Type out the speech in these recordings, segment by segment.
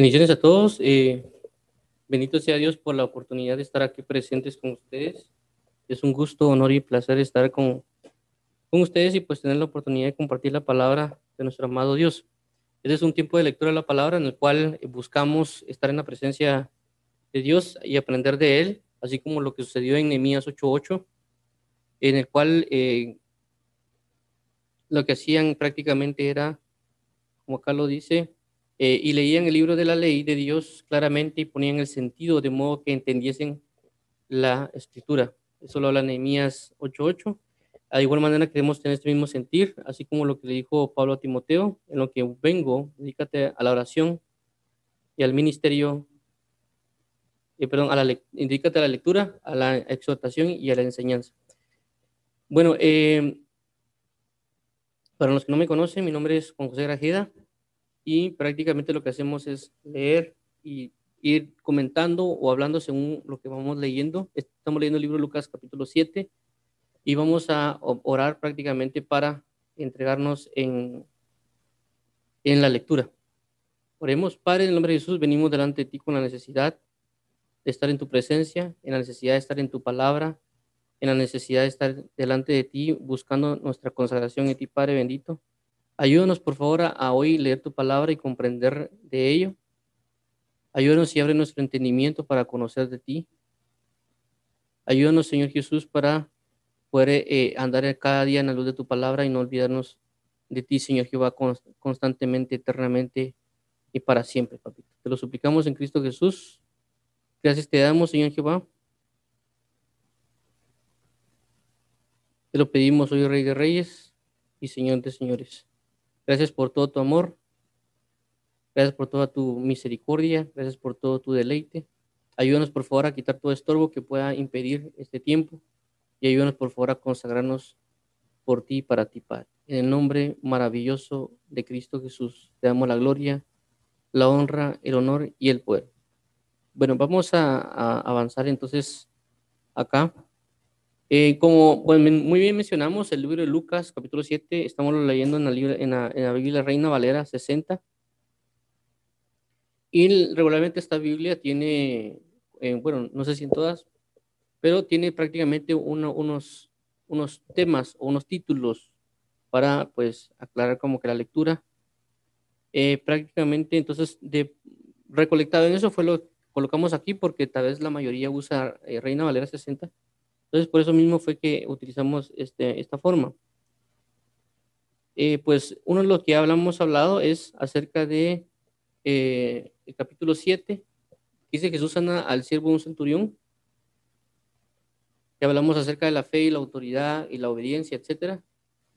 Bendiciones a todos. Eh, bendito sea Dios por la oportunidad de estar aquí presentes con ustedes. Es un gusto, honor y placer estar con, con ustedes y pues tener la oportunidad de compartir la palabra de nuestro amado Dios. Este es un tiempo de lectura de la palabra en el cual buscamos estar en la presencia de Dios y aprender de Él, así como lo que sucedió en Nehemías 8:8, en el cual eh, lo que hacían prácticamente era, como acá lo dice, eh, y leían el libro de la ley de Dios claramente y ponían el sentido de modo que entendiesen la escritura. Eso lo habla Nehemías 8:8. De igual manera queremos tener este mismo sentir, así como lo que le dijo Pablo a Timoteo, en lo que vengo, dedícate a la oración y al ministerio, eh, perdón, a la, dedícate a la lectura, a la exhortación y a la enseñanza. Bueno, eh, para los que no me conocen, mi nombre es Juan José Grajeda, y prácticamente lo que hacemos es leer y ir comentando o hablando según lo que vamos leyendo. Estamos leyendo el libro de Lucas capítulo 7 y vamos a orar prácticamente para entregarnos en, en la lectura. Oremos, Padre, en el nombre de Jesús, venimos delante de ti con la necesidad de estar en tu presencia, en la necesidad de estar en tu palabra, en la necesidad de estar delante de ti, buscando nuestra consagración en ti, Padre bendito. Ayúdanos, por favor, a, hoy leer tu palabra y comprender de ello. Ayúdanos y abre nuestro entendimiento para conocer de ti. Ayúdanos, Señor Jesús, para poder eh, andar cada día en la luz de tu palabra y no olvidarnos de ti, Señor Jehová, constantemente, eternamente y para siempre, papito. Te lo suplicamos en Cristo Jesús. Gracias te damos, Señor Jehová. Te lo pedimos hoy, Rey de Reyes y Señor de Señores. Gracias por todo tu amor. Gracias por toda tu misericordia. Gracias por todo tu deleite. Ayúdanos, por favor, a quitar todo estorbo que pueda impedir este tiempo. Y ayúdanos, por favor, a consagrarnos por ti y para ti, Padre. En el nombre maravilloso de Cristo Jesús, te damos la gloria, la honra, el honor y el poder. Bueno, vamos a, a avanzar entonces acá. Eh, como muy bien mencionamos, el libro de Lucas, capítulo 7, estamos leyendo en la, en la, en la Biblia Reina Valera 60. Y regularmente esta Biblia tiene, eh, bueno, no sé si en todas, pero tiene prácticamente unos, unos temas o unos títulos para, pues, aclarar como que la lectura. Eh, prácticamente, entonces, de recolectado en eso fue lo colocamos aquí, porque tal vez la mayoría usa Reina Valera 60 entonces, por eso mismo fue que utilizamos este, esta forma. Eh, pues uno de lo que hablamos hablado es acerca de eh, el capítulo 7. Dice Jesús sana al siervo de un centurión. Que hablamos acerca de la fe y la autoridad y la obediencia, etc.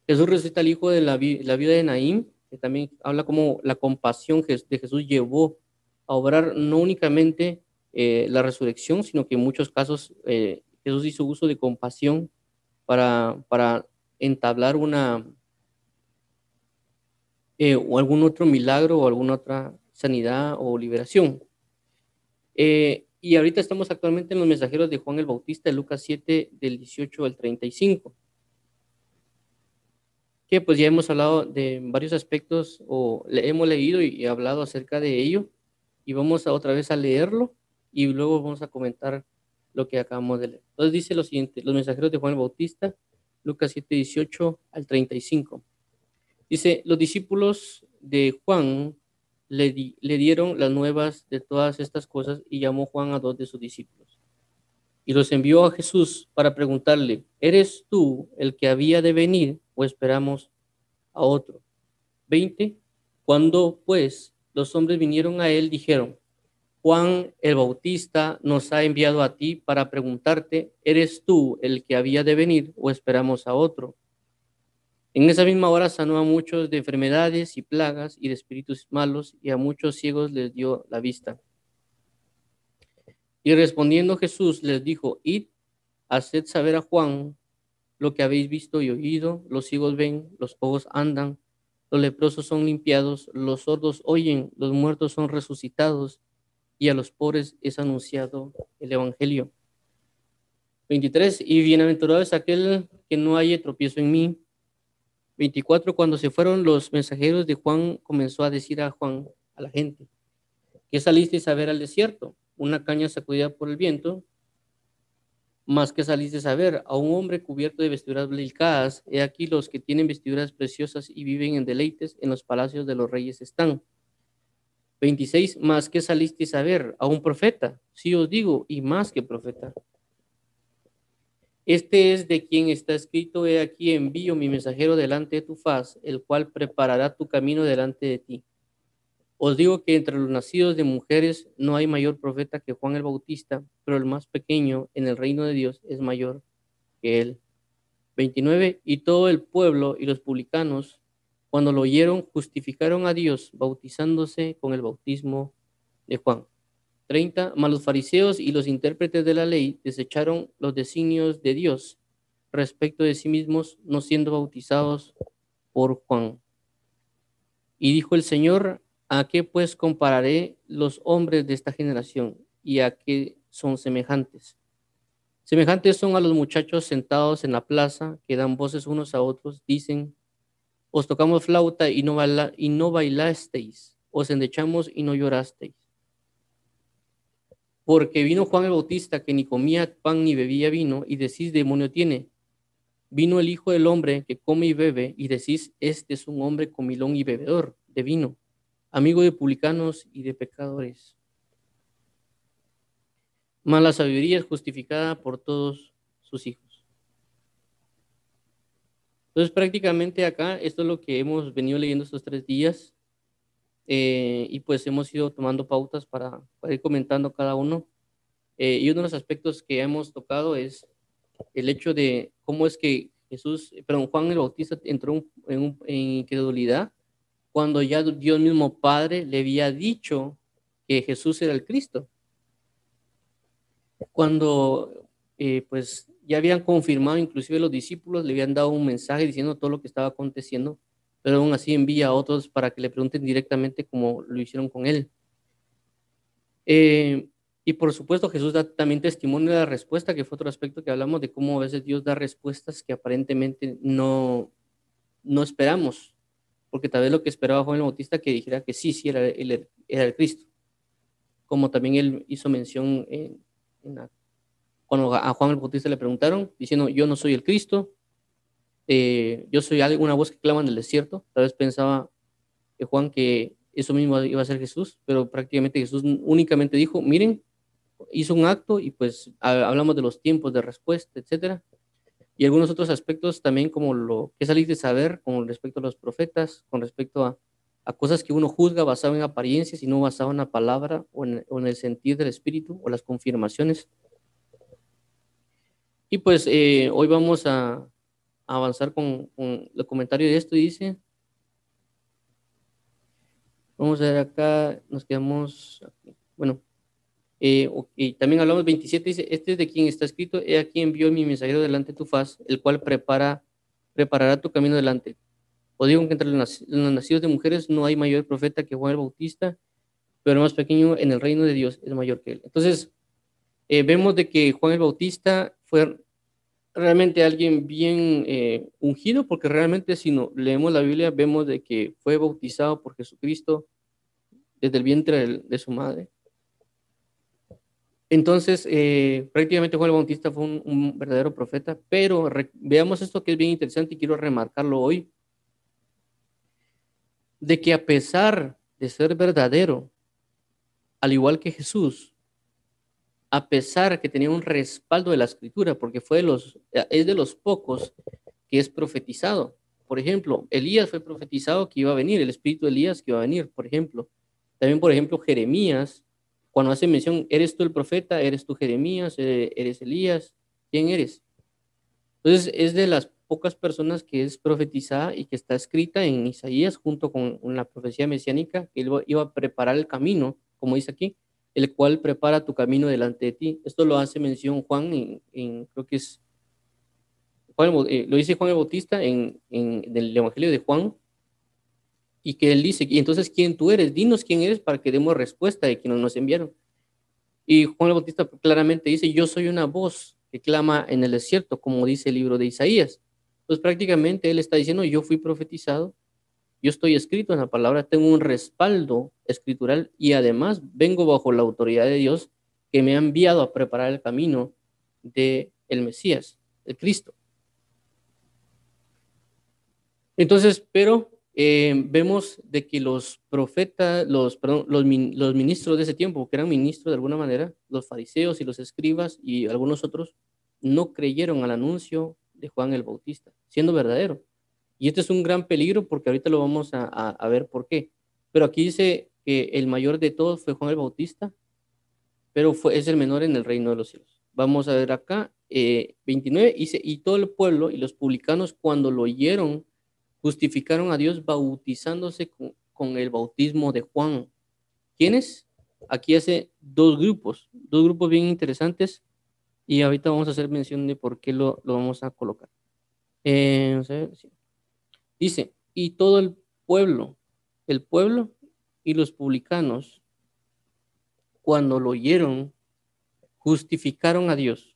Jesús resucita al hijo de la, la viuda de Naín, que también habla como la compasión de Jesús llevó a obrar no únicamente eh, la resurrección, sino que en muchos casos Jesús hizo uso de compasión para, para entablar una eh, o algún otro milagro o alguna otra sanidad o liberación. Eh, y ahorita estamos actualmente en los mensajeros de Juan el Bautista, de Lucas 7, del 18 al 35. Que pues ya hemos hablado de varios aspectos o le hemos leído y hablado acerca de ello. Y vamos otra vez a leerlo y luego vamos a comentar lo que acabamos de leer. Entonces dice lo siguiente, los mensajeros de Juan el Bautista, Lucas 7, 18 al 35. Dice, los discípulos de Juan le, le dieron las nuevas de todas estas cosas y llamó Juan a dos de sus discípulos. Y los envió a Jesús para preguntarle, ¿eres tú el que había de venir o esperamos a otro? 20. Cuando pues los hombres vinieron a él, dijeron, Juan el Bautista nos ha enviado a ti para preguntarte, ¿eres tú el que había de venir o esperamos a otro? En esa misma hora sanó a muchos de enfermedades y plagas y de espíritus malos y a muchos ciegos les dio la vista. Y respondiendo Jesús les dijo, id, haced saber a Juan lo que habéis visto y oído, los ciegos ven, los ojos andan, los leprosos son limpiados, los sordos oyen, los muertos son resucitados y a los pobres es anunciado el Evangelio. 23. Y bienaventurado es aquel que no haya tropiezo en mí. 24. Cuando se fueron los mensajeros de Juan, comenzó a decir a Juan, a la gente, ¿Qué salisteis a ver al desierto? Una caña sacudida por el viento. Más que saliste a ver a un hombre cubierto de vestiduras delicadas. He aquí los que tienen vestiduras preciosas y viven en deleites en los palacios de los reyes están. 26. Más que salisteis a ver a un profeta. Sí os digo, y más que profeta. Este es de quien está escrito, he aquí envío mi mensajero delante de tu faz, el cual preparará tu camino delante de ti. Os digo que entre los nacidos de mujeres no hay mayor profeta que Juan el Bautista, pero el más pequeño en el reino de Dios es mayor que él. 29. Y todo el pueblo y los publicanos, cuando lo oyeron, justificaron a Dios bautizándose con el bautismo de Juan. 30. Mas los fariseos y los intérpretes de la ley desecharon los designios de Dios respecto de sí mismos, no siendo bautizados por Juan. Y dijo el Señor, ¿a qué pues compararé los hombres de esta generación y a qué son semejantes? Semejantes son a los muchachos sentados en la plaza que dan voces unos a otros, dicen, os tocamos flauta y no, bailasteis, os endechamos y no llorasteis porque vino Juan el Bautista que ni comía pan ni bebía vino y decís demonio tiene. Vino el Hijo del Hombre que come y bebe y decís este es un hombre comilón y bebedor de vino, amigo de publicanos y de pecadores. Mas la sabiduría es justificada por todos sus hijos. Entonces prácticamente acá esto es lo que hemos venido leyendo estos tres días. Eh, y pues hemos ido tomando pautas para, ir comentando cada uno. Eh, y uno de los aspectos que hemos tocado es el hecho de cómo es que Jesús, perdón, Juan el Bautista entró en, incredulidad cuando ya Dios mismo Padre le había dicho que Jesús era el Cristo. Cuando eh, pues ya habían confirmado, inclusive los discípulos le habían dado un mensaje diciendo todo lo que estaba aconteciendo, pero aún así envía a otros para que le pregunten directamente como lo hicieron con él. Eh, y por supuesto Jesús da también testimonio de la respuesta, que fue otro aspecto que hablamos de cómo a veces Dios da respuestas que aparentemente no, no esperamos, porque tal vez lo que esperaba Juan el Bautista que dijera que sí, sí, era, el Cristo, como también él hizo mención en, cuando a Juan el Bautista le preguntaron, diciendo, yo no soy el Cristo, eh, yo soy una voz que clama en el desierto. Tal vez pensaba que Juan que eso mismo iba a ser Jesús, pero prácticamente Jesús únicamente dijo, miren, hizo un acto y pues hablamos de los tiempos de respuesta, etcétera. Y algunos otros aspectos también como lo que salís de saber con respecto a los profetas, con respecto a, a cosas que uno juzga basado en apariencias y no basado en la palabra o en, o en el sentido del espíritu o las confirmaciones. Y pues eh, hoy vamos a, avanzar con, el comentario de esto. Dice, vamos a ver acá, nos quedamos, bueno, eh, y también hablamos 27, dice, este es de quien está escrito, he aquí envió mi mensajero delante de tu faz, el cual prepara, preparará tu camino delante. O digo que entre los nacidos de mujeres no hay mayor profeta que Juan el Bautista, pero el más pequeño en el reino de Dios es mayor que él. Entonces, eh, vemos de que Juan el Bautista fue realmente alguien bien eh, ungido, porque realmente si no leemos la Biblia vemos de que fue bautizado por Jesucristo desde el vientre de, su madre. Entonces, eh, prácticamente Juan el Bautista fue un, verdadero profeta, pero veamos esto que es bien interesante y quiero remarcarlo hoy, de que a pesar de ser verdadero, al igual que Jesús, a pesar que tenía un respaldo de la escritura, porque fue de los, es de los pocos que es profetizado. Por ejemplo, Elías fue profetizado que iba a venir, el espíritu de Elías que iba a venir, por ejemplo. También, por ejemplo, Jeremías, cuando hace mención, ¿eres tú el profeta? ¿Eres tú Jeremías? ¿Eres Elías? ¿Quién eres? Entonces, es de las pocas personas que es profetizada y que está escrita en Isaías junto con, la profecía mesiánica, que iba a preparar el camino, como dice aquí, el cual prepara tu camino delante de ti. Esto lo hace mención Juan en, creo que es, eh, lo dice Juan el Bautista en, en, el Evangelio de Juan, y que él dice, y entonces, ¿quién tú eres? Dinos quién eres para que demos respuesta de quienes nos enviaron. Y Juan el Bautista claramente dice, yo soy una voz que clama en el desierto, como dice el libro de Isaías. Pues prácticamente él está diciendo, yo fui profetizado yo estoy escrito en la palabra, tengo un respaldo escritural y además vengo bajo la autoridad de Dios que me ha enviado a preparar el camino de el Mesías, el Cristo. Entonces, pero eh, vemos de que los profetas, los, perdón, los, los ministros de ese tiempo, que eran ministros de alguna manera, los fariseos y los escribas y algunos otros, no creyeron al anuncio de Juan el Bautista, siendo verdadero. Y este es un gran peligro porque ahorita lo vamos a, ver por qué. Pero aquí dice que el mayor de todos fue Juan el Bautista, pero fue, es el menor en el reino de los cielos. Vamos a ver acá, 29, eh, dice, y todo el pueblo y los publicanos cuando lo oyeron, justificaron a Dios bautizándose con, con el bautismo de Juan. ¿Quiénes? Aquí hace dos grupos, dos grupos bien interesantes y ahorita vamos a hacer mención de por qué lo, lo vamos a colocar. Eh, Dice, y todo el pueblo, el pueblo y los publicanos, cuando lo oyeron, justificaron a Dios.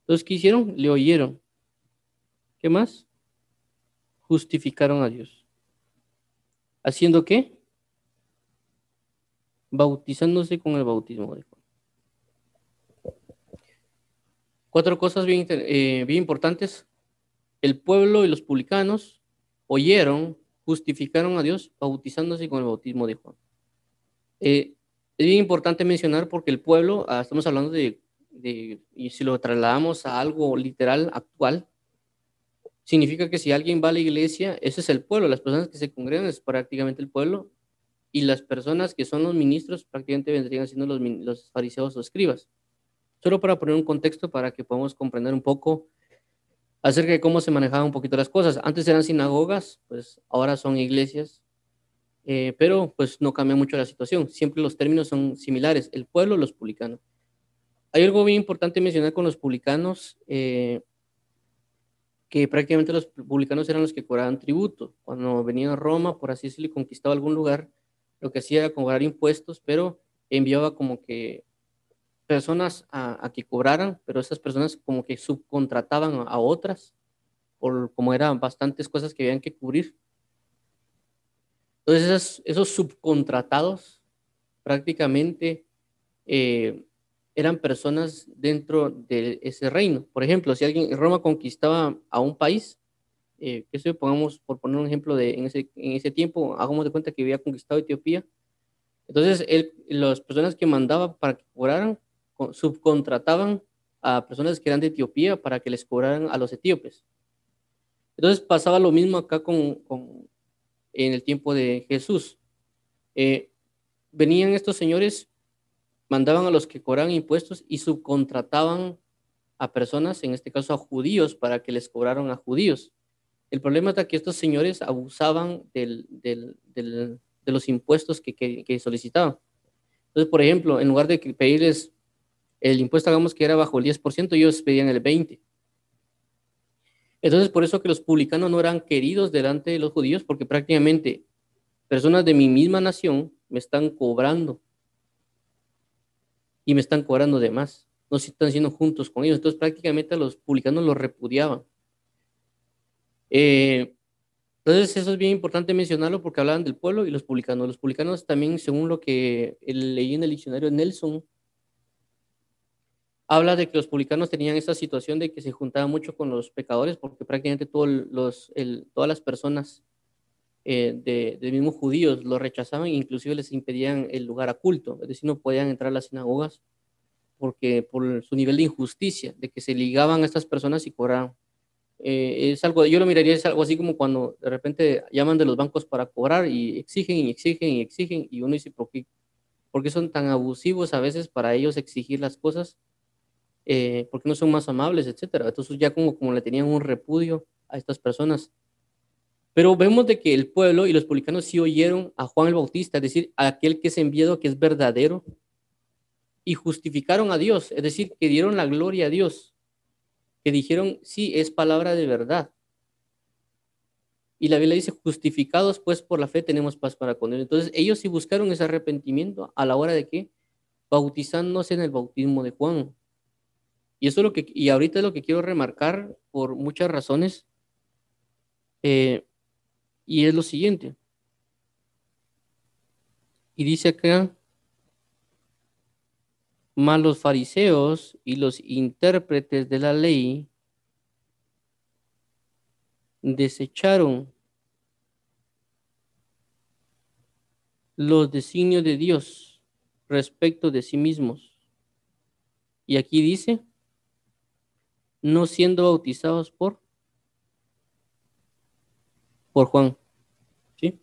Entonces, ¿qué hicieron? Le oyeron. ¿Qué más? Justificaron a Dios. ¿Haciendo qué? Bautizándose con el bautismo de Juan. Cuatro cosas bien, eh, bien importantes. El pueblo y los publicanos oyeron, justificaron a Dios bautizándose con el bautismo de Juan. Eh, es bien importante mencionar porque el pueblo, ah, estamos hablando de, y si lo trasladamos a algo literal, actual, significa que si alguien va a la iglesia, ese es el pueblo, las personas que se congregan es prácticamente el pueblo, y las personas que son los ministros prácticamente vendrían siendo los, los fariseos o escribas. Solo para poner un contexto para que podamos comprender un poco acerca de cómo se manejaban un poquito las cosas. Antes eran sinagogas, pues ahora son iglesias, eh, pero pues no cambia mucho la situación. Siempre los términos son similares, el pueblo, los publicanos. Hay algo bien importante mencionar con los publicanos, eh, que prácticamente los publicanos eran los que cobraban tributo. Cuando venían a Roma, por así decirlo, conquistaba algún lugar, lo que hacía era cobrar impuestos, pero enviaba como que personas a, que cobraran, pero esas personas como que subcontrataban a otras, por como eran bastantes cosas que habían que cubrir. Entonces esos, subcontratados prácticamente eh, eran personas dentro de ese reino. Por ejemplo, si alguien en Roma conquistaba a un país, eh, que se pongamos por poner un ejemplo de en ese, en ese tiempo, hagamos de cuenta que había conquistado Etiopía. Entonces, él, las personas que mandaba para que cobraran subcontrataban a personas que eran de Etiopía para que les cobraran a los etíopes. Entonces pasaba lo mismo acá con, en el tiempo de Jesús. Eh, venían estos señores, mandaban a los que cobraban impuestos y subcontrataban a personas, en este caso a judíos, para que les cobraran a judíos. El problema es que estos señores abusaban de los impuestos que, que, que solicitaban. Entonces, por ejemplo, en lugar de pedirles el impuesto, hagamos que era bajo el 10%, ellos pedían el 20%. Entonces, por eso que los publicanos no eran queridos delante de los judíos, porque prácticamente personas de mi misma nación me están cobrando y me están cobrando de más. No se están siendo juntos con ellos. Entonces, prácticamente los publicanos los repudiaban. Eh, entonces, eso es bien importante mencionarlo porque hablaban del pueblo y los publicanos. Los publicanos también, según lo que leí en el diccionario Nelson, habla de que los publicanos tenían esa situación de que se juntaban mucho con los pecadores porque prácticamente los, todas las personas eh, de, de mismos judíos lo rechazaban e inclusive les impedían el lugar a culto, es decir, no podían entrar a las sinagogas porque por su nivel de injusticia, de que se ligaban a estas personas y cobraban. Eh, es algo, yo lo miraría, es algo así como cuando de repente llaman de los bancos para cobrar y exigen y exigen y exigen y uno dice, ¿por qué, ¿por qué son tan abusivos a veces para ellos exigir las cosas? Eh, porque no son más amables, etcétera. Entonces ya como, como le tenían un repudio a estas personas. Pero vemos de que el pueblo y los publicanos sí oyeron a Juan el Bautista, es decir, a aquel que es enviado, que es verdadero, y justificaron a Dios, es decir, que dieron la gloria a Dios, que dijeron, sí, es palabra de verdad. Y la Biblia dice, justificados pues por la fe tenemos paz para con él. Entonces ellos sí buscaron ese arrepentimiento a la hora de que bautizándose en el bautismo de Juan. Y eso es lo que, y ahorita es lo que quiero remarcar por muchas razones. Eh, y es lo siguiente. Y dice acá, más los fariseos y los intérpretes de la ley desecharon los designios de Dios respecto de sí mismos. Y aquí dice, no siendo bautizados por por Juan. ¿Sí?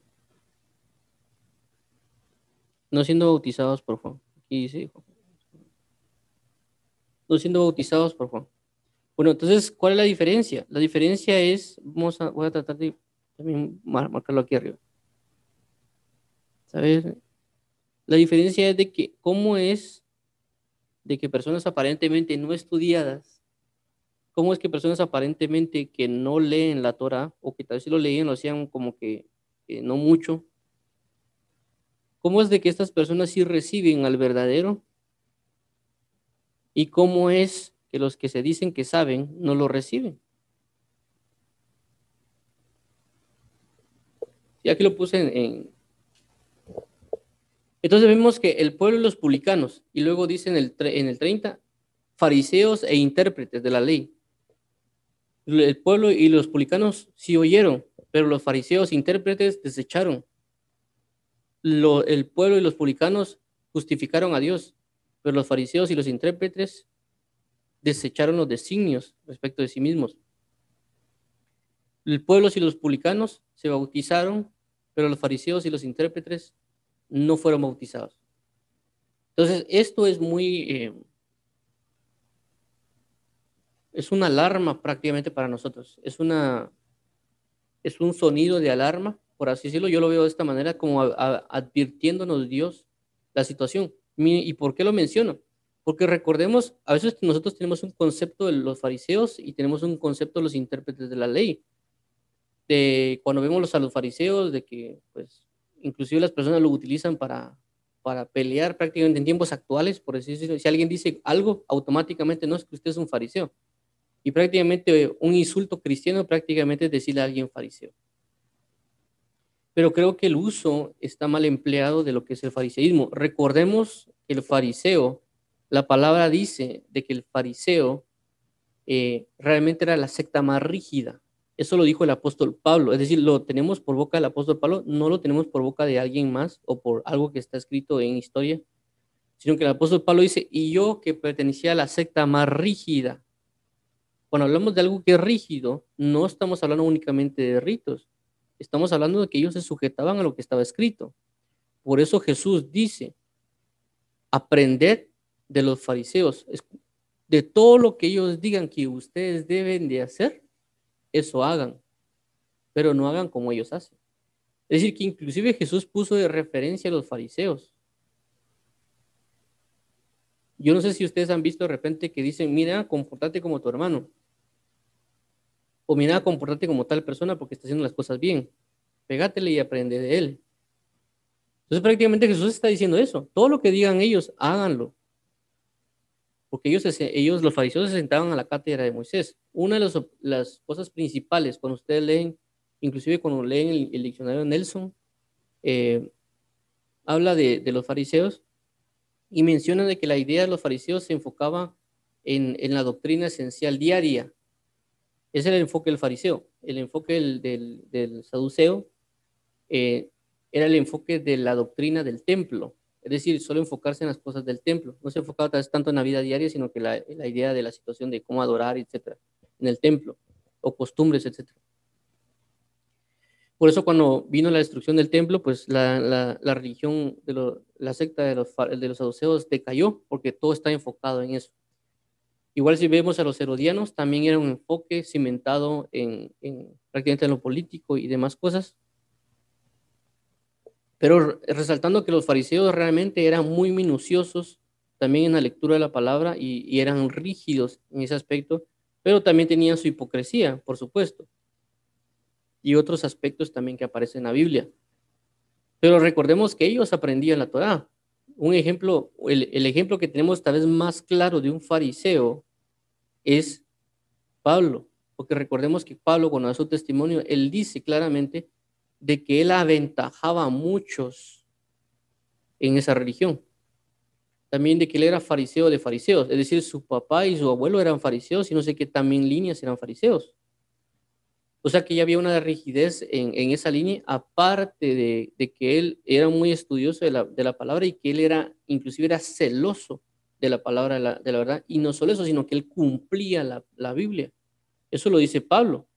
No siendo bautizados por Juan. Aquí dice No siendo bautizados por Juan. Bueno, entonces, ¿cuál es la diferencia? La diferencia es, voy a tratar de marcarlo aquí arriba. ¿Sabes? La diferencia es de que, ¿cómo es de que personas aparentemente no estudiadas, cómo es que personas aparentemente que no leen la Torah, o que tal vez si lo leían, lo hacían como que, que no mucho, cómo es de que estas personas sí reciben al verdadero y cómo es que los que se dicen que saben no lo reciben. Y aquí lo puse en, Entonces vemos que el pueblo y los publicanos, y luego dice en el, en el 30, fariseos e intérpretes de la ley. El pueblo y los publicanos sí oyeron, pero los fariseos intérpretes desecharon. el pueblo y los publicanos justificaron a Dios, pero los fariseos y los intérpretes desecharon los designios respecto de sí mismos. El pueblo y los publicanos se bautizaron, pero los fariseos y los intérpretes no fueron bautizados. Entonces, esto es muy... Eh, es una alarma prácticamente para nosotros. Es, una, es un sonido de alarma, por así decirlo. Yo lo veo de esta manera, como advirtiéndonos Dios la situación. ¿Y por qué lo menciono? Porque recordemos, a veces nosotros tenemos un concepto de los fariseos y tenemos un concepto de los intérpretes de la ley. De cuando vemos a los fariseos, de que, pues, inclusive las personas lo utilizan para, para pelear prácticamente en tiempos actuales, por decirlo. Si alguien dice algo, automáticamente no es que usted es un fariseo. Y prácticamente un insulto cristiano prácticamente es decirle a alguien fariseo. Pero creo que el uso está mal empleado de lo que es el fariseísmo. Recordemos que el fariseo la palabra dice de que el fariseo eh, realmente era la secta más rígida. Eso lo dijo el apóstol Pablo. Es decir, lo tenemos por boca del apóstol Pablo, no lo tenemos por boca de alguien más o por algo que está escrito en historia, sino que el apóstol Pablo dice, y yo que pertenecía a la secta más rígida. Cuando hablamos de algo que es rígido, no estamos hablando únicamente de ritos, estamos hablando de que ellos se sujetaban a lo que estaba escrito. Por eso Jesús dice, aprended de los fariseos, de todo lo que ellos digan que ustedes deben de hacer, eso hagan, pero no hagan como ellos hacen. Es decir, que inclusive Jesús puso de referencia a los fariseos. Yo no sé si ustedes han visto de repente que dicen, mira, comportate como tu hermano. O mira, comportate como tal persona porque está haciendo las cosas bien. Pégátele y aprende de él. Entonces prácticamente Jesús está diciendo eso. Todo lo que digan ellos, háganlo porque ellos, ellos, los fariseos se sentaban a la cátedra de Moisés. Una de las, cosas principales cuando ustedes leen, inclusive cuando leen el, diccionario de Nelson, eh, habla de, los fariseos y menciona de que la idea de los fariseos se enfocaba en, la doctrina esencial diaria. Ese era el enfoque del fariseo. El enfoque del, saduceo eh, era el enfoque de la doctrina del templo es decir, solo enfocarse en las cosas del templo. No se enfocaba tanto en la vida diaria, sino que la, idea de la situación de cómo adorar, etcétera, en el templo, o costumbres, etcétera. Por eso cuando vino la destrucción del templo, pues la, religión, de la secta de los, de los saduceos decayó, porque todo está enfocado en eso. Igual si vemos a los herodianos, también era un enfoque cimentado en, en prácticamente en lo político y demás cosas. Pero resaltando que los fariseos realmente eran muy minuciosos también en la lectura de la palabra y, eran rígidos en ese aspecto, pero también tenían su hipocresía, por supuesto, y otros aspectos también que aparecen en la Biblia. Pero recordemos que ellos aprendían la Torah. Un ejemplo, el, el ejemplo que tenemos tal vez más claro de un fariseo es Pablo, porque recordemos que Pablo, cuando da su testimonio, él dice claramente de que él aventajaba a muchos en esa religión. También de que él era fariseo de fariseos, es decir, su papá y su abuelo eran fariseos y no sé qué también líneas eran fariseos. O sea que ya había una rigidez en, esa línea, aparte de, que él era muy estudioso de la, palabra y que él era, inclusive era celoso de la palabra de la, verdad. Y no solo eso, sino que él cumplía la, la Biblia. Eso lo dice Pablo.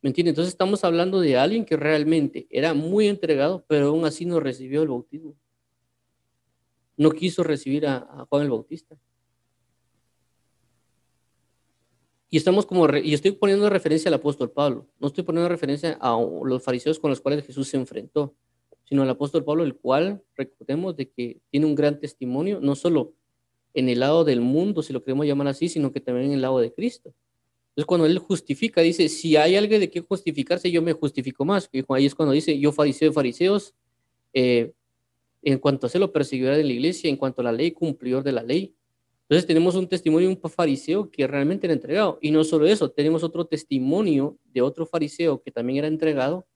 ¿Me entiende? Entonces estamos hablando de alguien que realmente era muy entregado, pero aún así no recibió el bautismo. No quiso recibir a, Juan el Bautista. Y estamos como, y estoy poniendo referencia al apóstol Pablo, no estoy poniendo referencia a los fariseos con los cuales Jesús se enfrentó, sino al apóstol Pablo, el cual recordemos de que tiene un gran testimonio, no solo en el lado del mundo, si lo queremos llamar así, sino que también en el lado de Cristo. Entonces, cuando él justifica, dice, si hay algo de qué justificarse, yo me justifico más. Y ahí es cuando dice, yo fariseo de fariseos, eh, en cuanto a lo perseguidor de la iglesia, en cuanto a la ley, cumplidor de la ley. Entonces tenemos un testimonio de un fariseo que realmente era entregado. Y no solo eso, tenemos otro testimonio de otro fariseo que también era entregado,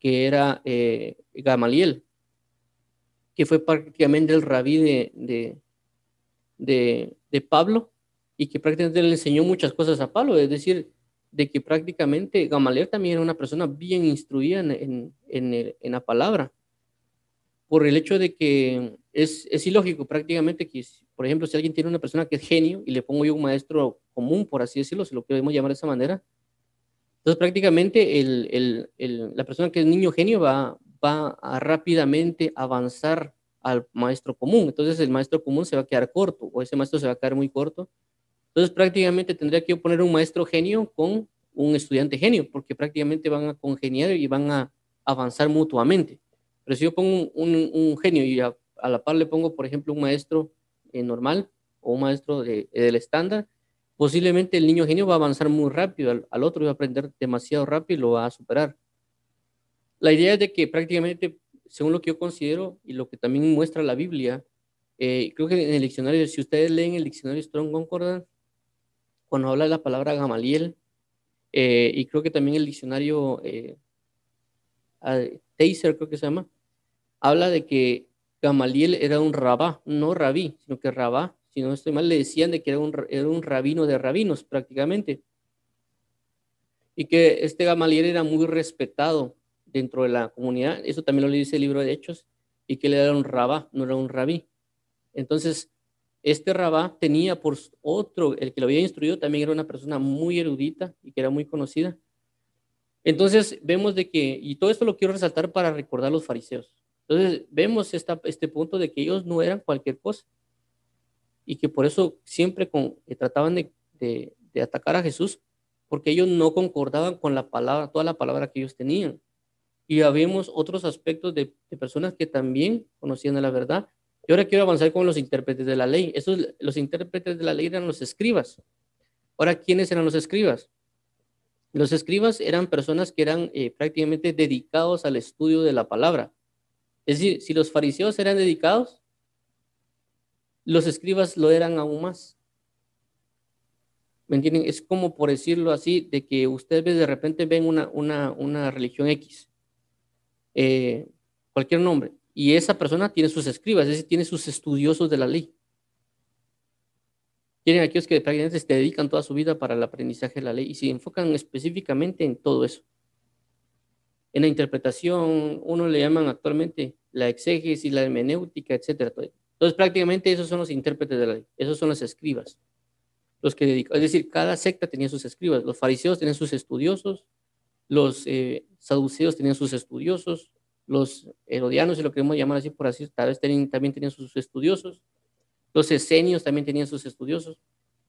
que era eh, Gamaliel, que fue prácticamente el rabí de, de, de Pablo y que prácticamente le enseñó muchas cosas a Pablo, es decir, de que prácticamente Gamaliel también era una persona bien instruida en, en, en, la palabra, por el hecho de que es, es, ilógico prácticamente que, por ejemplo, si alguien tiene una persona que es genio y le pongo yo un maestro común, por así decirlo, si lo podemos llamar de esa manera, entonces prácticamente el, el, el, la persona que es niño genio va, va a rápidamente avanzar al maestro común, entonces el maestro común se va a quedar corto o ese maestro se va a quedar muy corto entonces prácticamente tendría que poner un maestro genio con un estudiante genio, porque prácticamente van a congeniar y van a avanzar mutuamente. Pero si yo pongo un, genio y a, la par le pongo, por ejemplo, un maestro eh, normal o un maestro de, del estándar, posiblemente el niño genio va a avanzar muy rápido, al, otro va a aprender demasiado rápido y lo va a superar. La idea es de que prácticamente, según lo que yo considero y lo que también muestra la Biblia, eh, creo que en el diccionario, si ustedes leen el diccionario Strong Concordance, cuando habla de la palabra Gamaliel, eh, y creo que también el diccionario eh, Taser, creo que se llama, habla de que Gamaliel era un rabá, no rabí, sino que rabá, si no estoy mal, le decían de que era un, era un rabino de rabinos prácticamente. Y que este Gamaliel era muy respetado dentro de la comunidad, eso también lo dice el libro de Hechos, y que él era un rabá, no era un rabí. Entonces, este rabá tenía por otro, el que lo había instruido también era una persona muy erudita y que era muy conocida. Entonces vemos de que, y todo esto lo quiero resaltar para recordar a los fariseos. Entonces vemos esta, este punto de que ellos no eran cualquier cosa y que por eso siempre con, eh, trataban de, de, atacar a Jesús porque ellos no concordaban con la palabra, toda la palabra que ellos tenían. Y habíamos otros aspectos de, de personas que también conocían la verdad, y ahora quiero avanzar con los intérpretes de la ley. Esos, los intérpretes de la ley eran los escribas. Ahora, ¿quiénes eran los escribas? Los escribas eran personas que eran eh, prácticamente dedicados al estudio de la palabra. Es decir, si los fariseos eran dedicados, los escribas lo eran aún más. ¿Me entienden? Es como por decirlo así, de que ustedes de repente ven una, una, una religión X, eh, cualquier nombre, y esa persona tiene sus escribas, es decir, tiene sus estudiosos de la ley. Tienen aquellos que prácticamente se dedican toda su vida para el aprendizaje de la ley y se enfocan específicamente en todo eso. En la interpretación, uno le llaman actualmente la exégesis, la hermenéutica, etcétera. Entonces, prácticamente esos son los intérpretes de la ley, esos son los escribas. Los que dedican, es decir, cada secta tenía sus escribas. Los fariseos tenían sus estudiosos, los eh, saduceos tenían sus estudiosos, los herodianos, si lo queremos llamar así por así, tal vez también tenían sus estudiosos, los esenios también tenían sus estudiosos,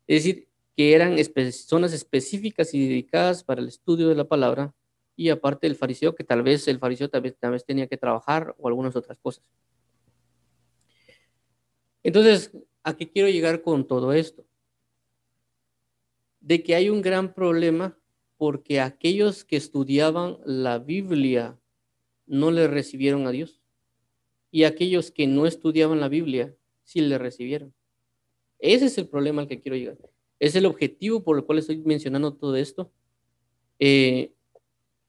es decir, que eran zonas específicas y dedicadas para el estudio de la palabra, y aparte del fariseo, que tal vez el fariseo tal vez, tal vez tenía que trabajar o algunas otras cosas. Entonces, ¿a qué quiero llegar con todo esto? De que hay un gran problema porque aquellos que estudiaban la Biblia no le recibieron a Dios. Y aquellos que no estudiaban la Biblia, sí le recibieron. Ese es el problema al que quiero llegar. Es el objetivo por el cual estoy mencionando todo esto, eh,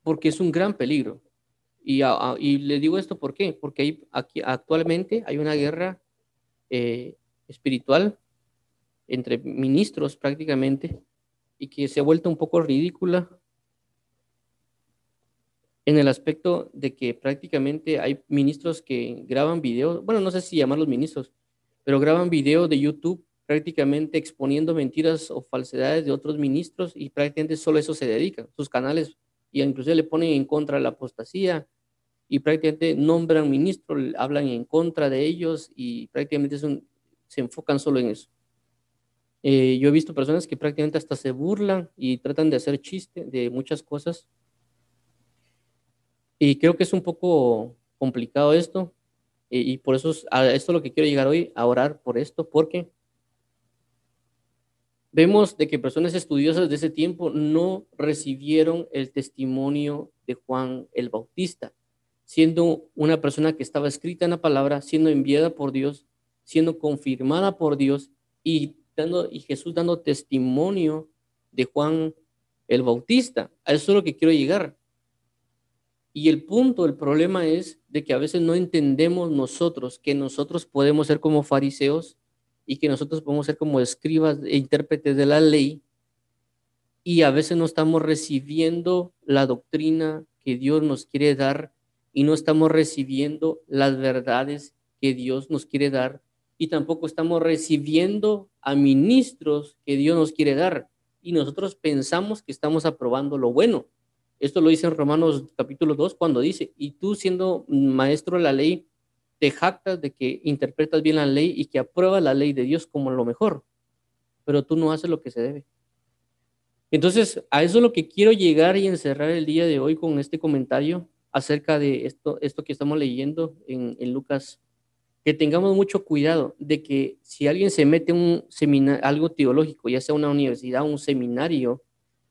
porque es un gran peligro. Y, y le digo esto ¿por qué? Porque hay, aquí actualmente hay una guerra eh, espiritual entre ministros prácticamente y que se ha vuelto un poco ridícula en el aspecto de que prácticamente hay ministros que graban videos, bueno, no sé si llamarlos ministros, pero graban videos de YouTube prácticamente exponiendo mentiras o falsedades de otros ministros y prácticamente solo eso se dedican, sus canales, y inclusive le ponen en contra de la apostasía y prácticamente nombran ministros, hablan en contra de ellos y prácticamente se enfocan solo en eso. Eh, yo he visto personas que prácticamente hasta se burlan y tratan de hacer chiste de muchas cosas. Y creo que es un poco complicado esto. Y, y por eso es, a esto es lo que quiero llegar hoy, a orar por esto, porque vemos de que personas estudiosas de ese tiempo no recibieron el testimonio de Juan el Bautista, siendo una persona que estaba escrita en la palabra, siendo enviada por Dios, siendo confirmada por Dios y, dando, y Jesús dando testimonio de Juan el Bautista. A eso es lo que quiero llegar. Y el punto, el problema es de que a veces no entendemos nosotros que nosotros podemos ser como fariseos y que nosotros podemos ser como escribas e intérpretes de la ley y a veces no estamos recibiendo la doctrina que Dios nos quiere dar y no estamos recibiendo las verdades que Dios nos quiere dar y tampoco estamos recibiendo a ministros que Dios nos quiere dar y nosotros pensamos que estamos aprobando lo bueno. Esto lo dice en Romanos capítulo 2 cuando dice, y tú siendo maestro de la ley, te jactas de que interpretas bien la ley y que apruebas la ley de Dios como lo mejor, pero tú no haces lo que se debe. Entonces, a eso es lo que quiero llegar y encerrar el día de hoy con este comentario acerca de esto, esto que estamos leyendo en, en Lucas, que tengamos mucho cuidado de que si alguien se mete en un seminario, algo teológico, ya sea una universidad un seminario,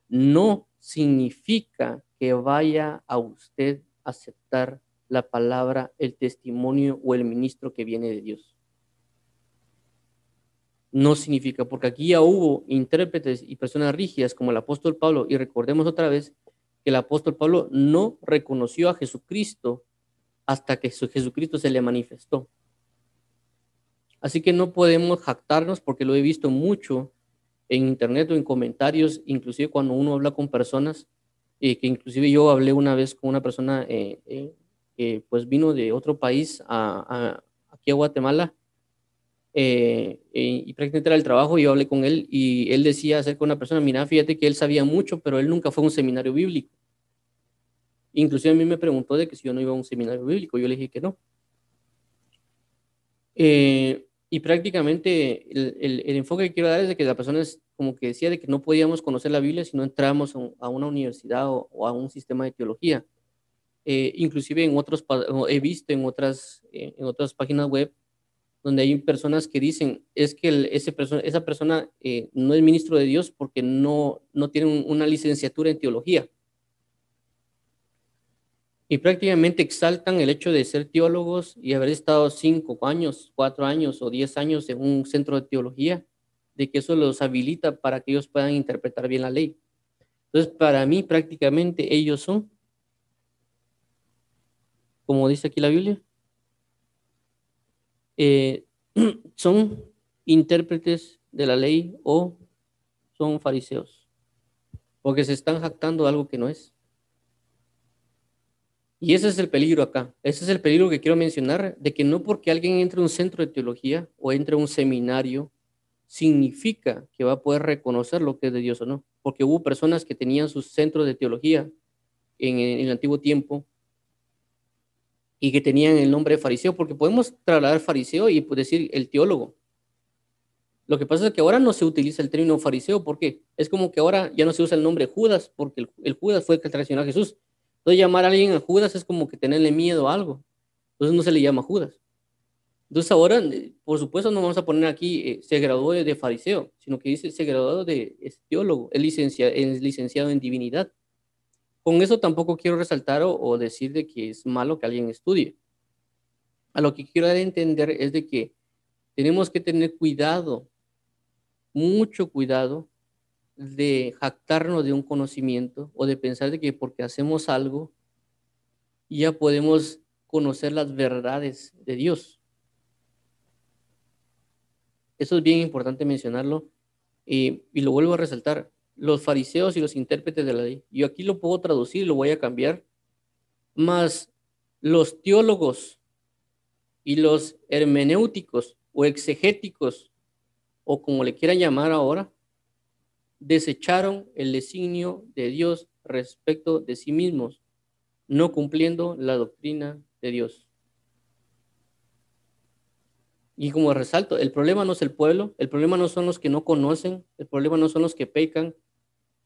no significa que vaya a usted aceptar la palabra, el testimonio o el ministro que viene de Dios. No significa, porque aquí ya hubo intérpretes y personas rígidas como el apóstol Pablo, y recordemos otra vez que el apóstol Pablo no reconoció a Jesucristo hasta que Jesucristo se le manifestó. Así que no podemos jactarnos porque lo he visto mucho en internet o en comentarios, inclusive cuando uno habla con personas, eh, que inclusive yo hablé una vez con una persona eh, eh, que pues vino de otro país a, aquí a Guatemala eh, eh, y prácticamente era el trabajo, yo hablé con él y él decía acerca de una persona, mira, fíjate que él sabía mucho, pero él nunca fue a un seminario bíblico. Inclusive a mí me preguntó de que si yo no iba a un seminario bíblico, yo le dije que no. Eh, y prácticamente el, el, enfoque que quiero dar es de que la persona es como que decía de que no podíamos conocer la Biblia si no entramos a una universidad o, o a un sistema de teología. Eh, inclusive en otros, he visto en otras, eh, en otras páginas web donde hay personas que dicen, es que ese persona, esa persona eh, no es ministro de Dios porque no, no tiene una licenciatura en teología. Y prácticamente exaltan el hecho de ser teólogos y haber estado cinco años, cuatro años o diez años en un centro de teología, de que eso los habilita para que ellos puedan interpretar bien la ley. Entonces, para mí prácticamente ellos son como dice aquí la Biblia, eh, son intérpretes de la ley o son fariseos, porque se están jactando algo que no es. Y ese es el peligro acá, ese es el peligro que quiero mencionar, de que no porque alguien entre a un centro de teología o entre a un seminario, significa que va a poder reconocer lo que es de Dios o no, porque hubo personas que tenían sus centros de teología en, en el antiguo tiempo y que tenían el nombre de fariseo, porque podemos trasladar fariseo y pues, decir el teólogo. Lo que pasa es que ahora no se utiliza el término fariseo, porque es como que ahora ya no se usa el nombre Judas, porque el, Judas fue el que traicionó a Jesús. Entonces llamar a alguien a Judas es como que tenerle miedo a algo. Entonces no se le llama Judas. Entonces ahora, por supuesto, no vamos a poner aquí eh, se graduó de, fariseo, sino que dice se graduó de teólogo, es licenciado, es licenciado en divinidad. Con eso tampoco quiero resaltar o, decir de que es malo que alguien estudie. A lo que quiero entender es de que tenemos que tener cuidado, mucho cuidado, de jactarnos de un conocimiento o de pensar de que porque hacemos algo ya podemos conocer las verdades de Dios. Eso es bien importante mencionarlo y, y lo vuelvo a resaltar. Los fariseos y los intérpretes de la ley. Yo aquí lo puedo traducir, lo voy a cambiar. Más los teólogos y los hermenéuticos o exegéticos, o como le quieran llamar ahora, desecharon el designio de Dios respecto de sí mismos, no cumpliendo la doctrina de Dios. Y como resalto, el problema no es el pueblo, el problema no son los que no conocen, el problema no son los que pecan,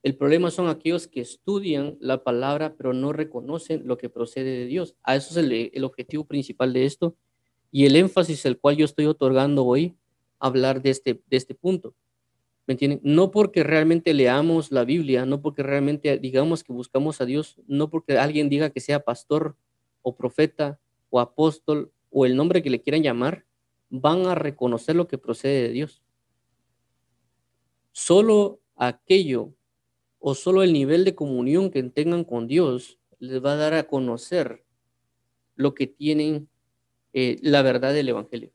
el problema son aquellos que estudian la palabra pero no reconocen lo que procede de Dios. A eso es el, el objetivo principal de esto y el énfasis el cual yo estoy otorgando hoy, hablar de este, de este punto. ¿Me entienden? No porque realmente leamos la Biblia, no porque realmente digamos que buscamos a Dios, no porque alguien diga que sea pastor o profeta o apóstol o el nombre que le quieran llamar, van a reconocer lo que procede de Dios. Solo aquello o solo el nivel de comunión que tengan con Dios les va a dar a conocer lo que tienen eh, la verdad del Evangelio.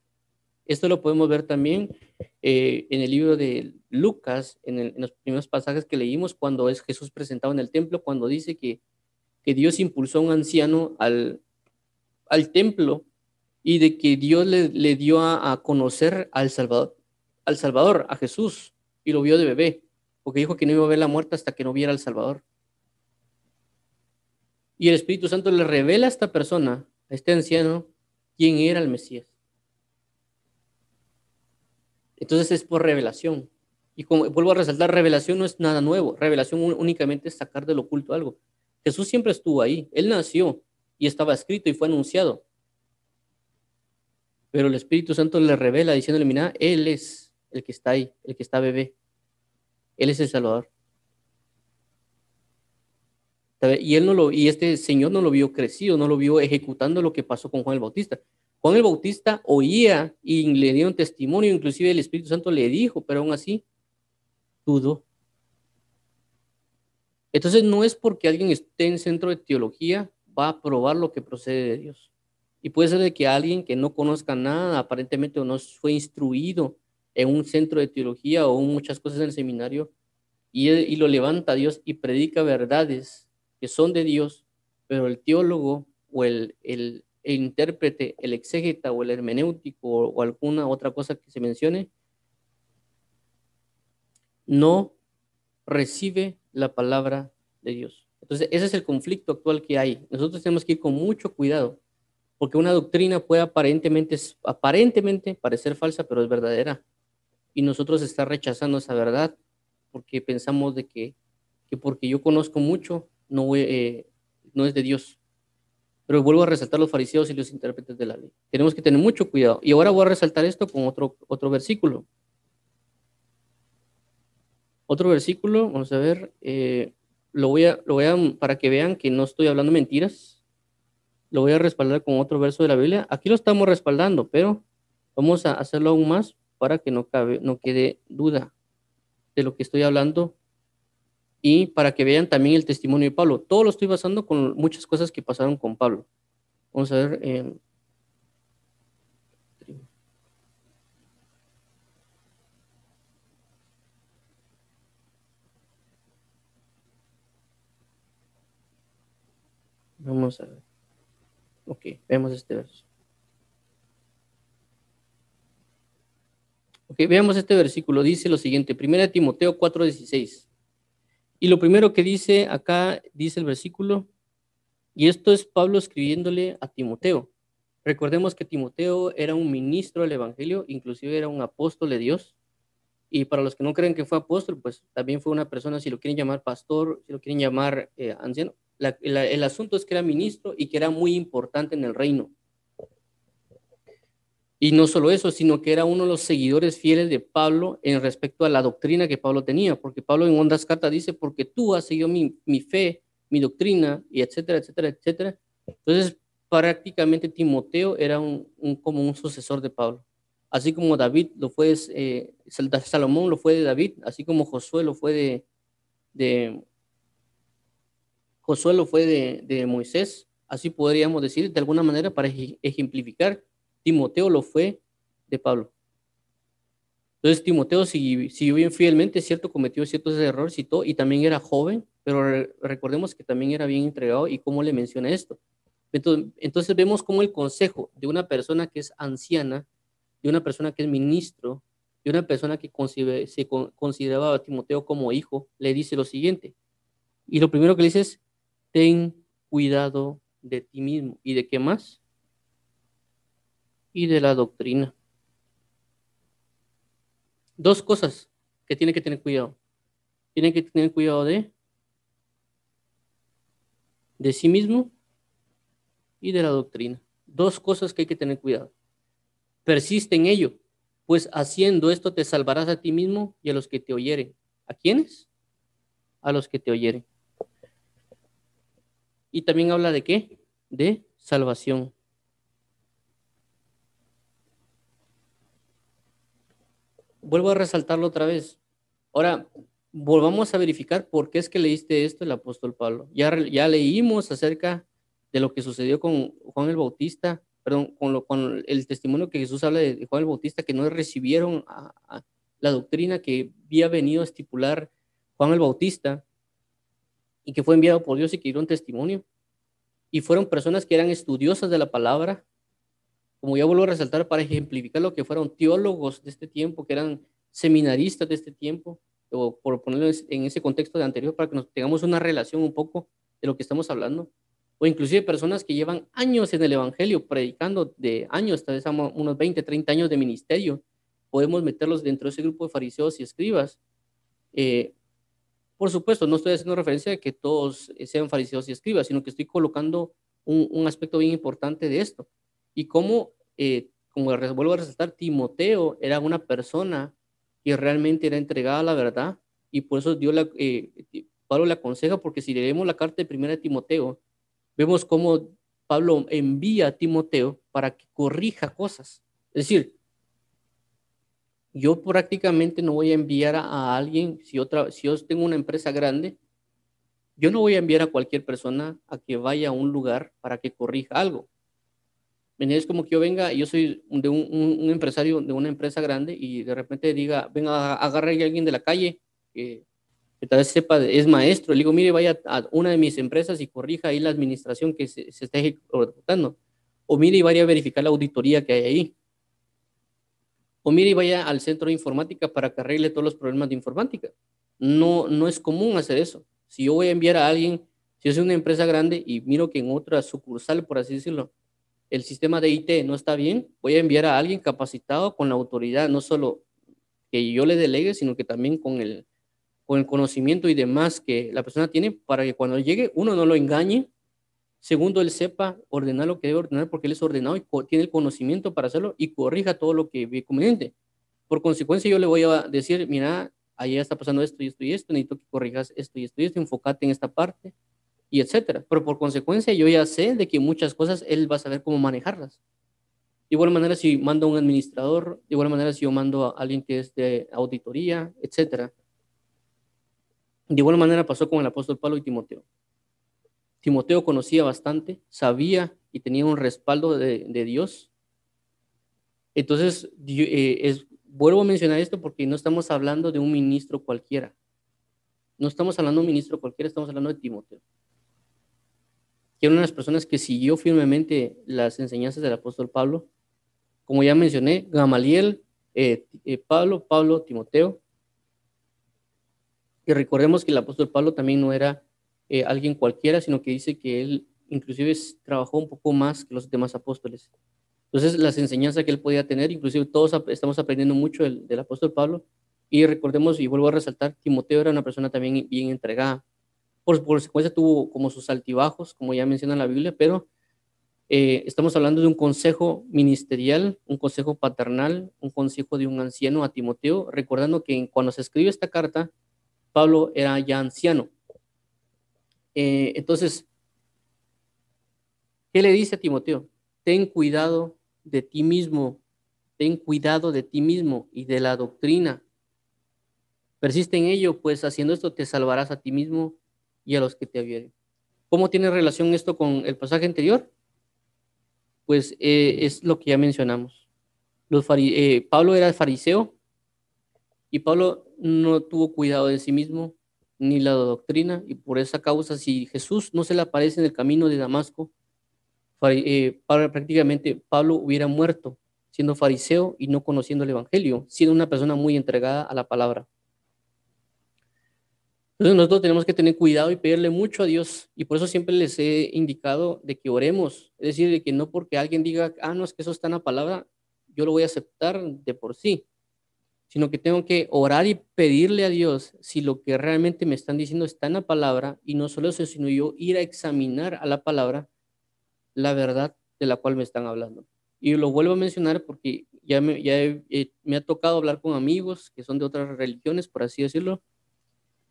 Esto lo podemos ver también eh, en el libro de Lucas, en, los primeros pasajes que leímos, cuando es Jesús presentado en el templo, cuando dice que, que Dios impulsó a un anciano al, al templo y de que Dios le, le dio a, a, conocer al Salvador, al Salvador, a Jesús, y lo vio de bebé, porque dijo que no iba a ver la muerte hasta que no viera al Salvador. Y el Espíritu Santo le revela a esta persona, a este anciano, quién era el Mesías. Entonces es por revelación. Y como vuelvo a resaltar, revelación no es nada nuevo. Revelación únicamente es sacar del oculto algo. Jesús siempre estuvo ahí. Él nació y estaba escrito y fue anunciado. Pero el Espíritu Santo le revela diciéndole, mira, Él es el que está ahí, el que está bebé. Él es el Salvador. Y él no lo, y este señor no lo vio crecido, no lo vio ejecutando lo que pasó con Juan el Bautista. Juan el Bautista oía y le dieron testimonio, inclusive el Espíritu Santo le dijo, pero aún así dudó. Entonces no es porque alguien esté en centro de teología va a probar lo que procede de Dios. Y puede ser que alguien que no conozca nada, aparentemente no fue instruido en un centro de teología o muchas cosas en el seminario, y, lo levanta a Dios y predica verdades que son de Dios, pero el teólogo o el, el, intérprete, el exégeta o el hermenéutico o, alguna otra cosa que se mencione, no recibe la palabra de Dios. Entonces, ese es el conflicto actual que hay. Nosotros tenemos que ir con mucho cuidado, porque una doctrina puede aparentemente, aparentemente parecer falsa, pero es verdadera. Y nosotros está rechazando esa verdad porque pensamos de que, que porque yo conozco mucho, no, eh, no es de Dios. Pero vuelvo a resaltar los fariseos y los intérpretes de la ley. Tenemos que tener mucho cuidado. Y ahora voy a resaltar esto con otro, otro versículo. Otro versículo, vamos a ver, eh, lo, voy a, lo voy a, para que vean que no estoy hablando mentiras, lo voy a respaldar con otro verso de la Biblia. Aquí lo estamos respaldando, pero vamos a hacerlo aún más para que no, cabe, no quede duda de lo que estoy hablando y para que vean también el testimonio de Pablo. Todo lo estoy basando con muchas cosas que pasaron con Pablo. Vamos a ver. Eh, Vamos a ver. Ok, vemos este verso. Ok, veamos este versículo. Dice lo siguiente, 1 Timoteo 4:16. Y lo primero que dice acá, dice el versículo, y esto es Pablo escribiéndole a Timoteo. Recordemos que Timoteo era un ministro del Evangelio, inclusive era un apóstol de Dios. Y para los que no creen que fue apóstol, pues también fue una persona, si lo quieren llamar pastor, si lo quieren llamar eh, anciano. El asunto es que era ministro y que era muy importante en el reino. Y no solo eso, sino que era uno de los seguidores fieles de Pablo en respecto a la doctrina que Pablo tenía, porque Pablo en Ondas Carta dice, porque tú has seguido mi, mi fe, mi doctrina, y etcétera, etcétera, etcétera. Entonces, prácticamente Timoteo era un, como un sucesor de Pablo. Así como David lo fue, eh, Salomón lo fue de David, así como Josué lo fue de Josué lo fue de, de Moisés, así podríamos decir de alguna manera para ejemplificar, Timoteo lo fue de Pablo. Entonces Timoteo siguió bien fielmente, cierto, cometió ciertos errores y todo, y también era joven, pero recordemos que también era bien entregado y cómo le menciona esto. Entonces, entonces vemos cómo el consejo de una persona que es anciana, de una persona que es ministro, de una persona que se consideraba a Timoteo como hijo, le dice lo siguiente. Y lo primero que le dice es, ten cuidado de ti mismo. ¿Y de qué más? Y de la doctrina. Dos cosas que tiene que tener cuidado. Tiene que tener cuidado de de sí mismo y de la doctrina. Dos cosas que hay que tener cuidado. Persiste en ello, pues haciendo esto te salvarás a ti mismo y a los que te oyeren. ¿A quiénes? A los que te oyeren. Y también habla de qué? De salvación. Vuelvo a resaltarlo otra vez. Ahora, volvamos a verificar por qué es que leíste esto el apóstol Pablo. Ya, ya leímos acerca de lo que sucedió con Juan el Bautista, perdón, con, lo, con el testimonio que Jesús habla de Juan el Bautista, que no recibieron la doctrina que había venido a estipular Juan el Bautista y que fue enviado por Dios y que dieron testimonio. Y fueron personas que eran estudiosas de la palabra, como ya vuelvo a resaltar para ejemplificar lo que fueron teólogos de este tiempo, que eran seminaristas de este tiempo, o por ponerlo en ese contexto de anterior, para que nos tengamos una relación un poco de lo que estamos hablando, o inclusive personas que llevan años en el Evangelio, predicando de años, tal vez unos 20, 30 años de ministerio, podemos meterlos dentro de ese grupo de fariseos y escribas. Eh, por supuesto, no estoy haciendo referencia a que todos sean fariseos y escribas, sino que estoy colocando un, aspecto bien importante de esto. Y cómo, eh, como vuelvo a resaltar, Timoteo era una persona que realmente era entregada a la verdad y por eso Dios la, eh, Pablo le aconseja, porque si leemos la carta de primera de Timoteo, vemos cómo Pablo envía a Timoteo para que corrija cosas. Es decir, yo prácticamente no voy a enviar a, alguien, si, otra, si yo tengo una empresa grande, yo no voy a enviar a cualquier persona a que vaya a un lugar para que corrija algo. Es como que yo venga, yo soy de un, empresario de una empresa grande y de repente diga, venga, agarre a alguien de la calle que, tal vez sepa, es maestro. Le digo, mire, vaya a una de mis empresas y corrija ahí la administración que se, está ejecutando. O mire y vaya a verificar la auditoría que hay ahí. O mire y vaya al centro de informática para que arregle todos los problemas de informática. No, no es común hacer eso. Si yo voy a enviar a alguien, si yo soy una empresa grande y miro que en otra sucursal, por así decirlo, el sistema de IT no está bien, voy a enviar a alguien capacitado con la autoridad, no solo que yo le delegue, sino que también con el, con el conocimiento y demás que la persona tiene para que cuando llegue, uno no lo engañe, segundo, él sepa ordenar lo que debe ordenar porque él es ordenado y tiene el conocimiento para hacerlo y corrija todo lo que ve conveniente. Por consecuencia, yo le voy a decir, mira, allá está pasando esto y esto y esto, necesito que corrijas esto y esto y esto, enfócate en esta parte, y etcétera. Pero por consecuencia yo ya sé de que muchas cosas él va a saber cómo manejarlas. De igual manera si mando a un administrador, de igual manera si yo mando a alguien que es de auditoría, etcétera. De igual manera pasó con el apóstol Pablo y Timoteo. Timoteo conocía bastante, sabía y tenía un respaldo de, Dios. Entonces, eh, vuelvo a mencionar esto porque no estamos hablando de un ministro cualquiera. No estamos hablando de un ministro cualquiera, estamos hablando de Timoteo que era una de las personas que siguió firmemente las enseñanzas del apóstol Pablo. Como ya mencioné, Gamaliel, eh, eh, Pablo, Pablo, Timoteo. Y recordemos que el apóstol Pablo también no era eh, alguien cualquiera, sino que dice que él inclusive trabajó un poco más que los demás apóstoles. Entonces, las enseñanzas que él podía tener, inclusive todos estamos aprendiendo mucho del, apóstol Pablo. Y recordemos, y vuelvo a resaltar, Timoteo era una persona también bien entregada por consecuencia tuvo como sus altibajos, como ya menciona la Biblia, pero eh, estamos hablando de un consejo ministerial, un consejo paternal, un consejo de un anciano a Timoteo, recordando que cuando se escribe esta carta, Pablo era ya anciano. Eh, entonces, ¿qué le dice a Timoteo? Ten cuidado de ti mismo, ten cuidado de ti mismo y de la doctrina. Persiste en ello, pues haciendo esto te salvarás a ti mismo y a los que te vieren. ¿Cómo tiene relación esto con el pasaje anterior? Pues eh, es lo que ya mencionamos. Los eh, Pablo era fariseo y Pablo no tuvo cuidado de sí mismo ni la doctrina y por esa causa si Jesús no se le aparece en el camino de Damasco, eh, prácticamente Pablo hubiera muerto siendo fariseo y no conociendo el Evangelio, siendo una persona muy entregada a la palabra. Entonces nosotros tenemos que tener cuidado y pedirle mucho a Dios y por eso siempre les he indicado de que oremos, es decir, de que no porque alguien diga, ah, no, es que eso está en la palabra, yo lo voy a aceptar de por sí, sino que tengo que orar y pedirle a Dios si lo que realmente me están diciendo está en la palabra y no solo eso, sino yo ir a examinar a la palabra la verdad de la cual me están hablando. Y lo vuelvo a mencionar porque ya me, ya me ha tocado hablar con amigos que son de otras religiones, por así decirlo,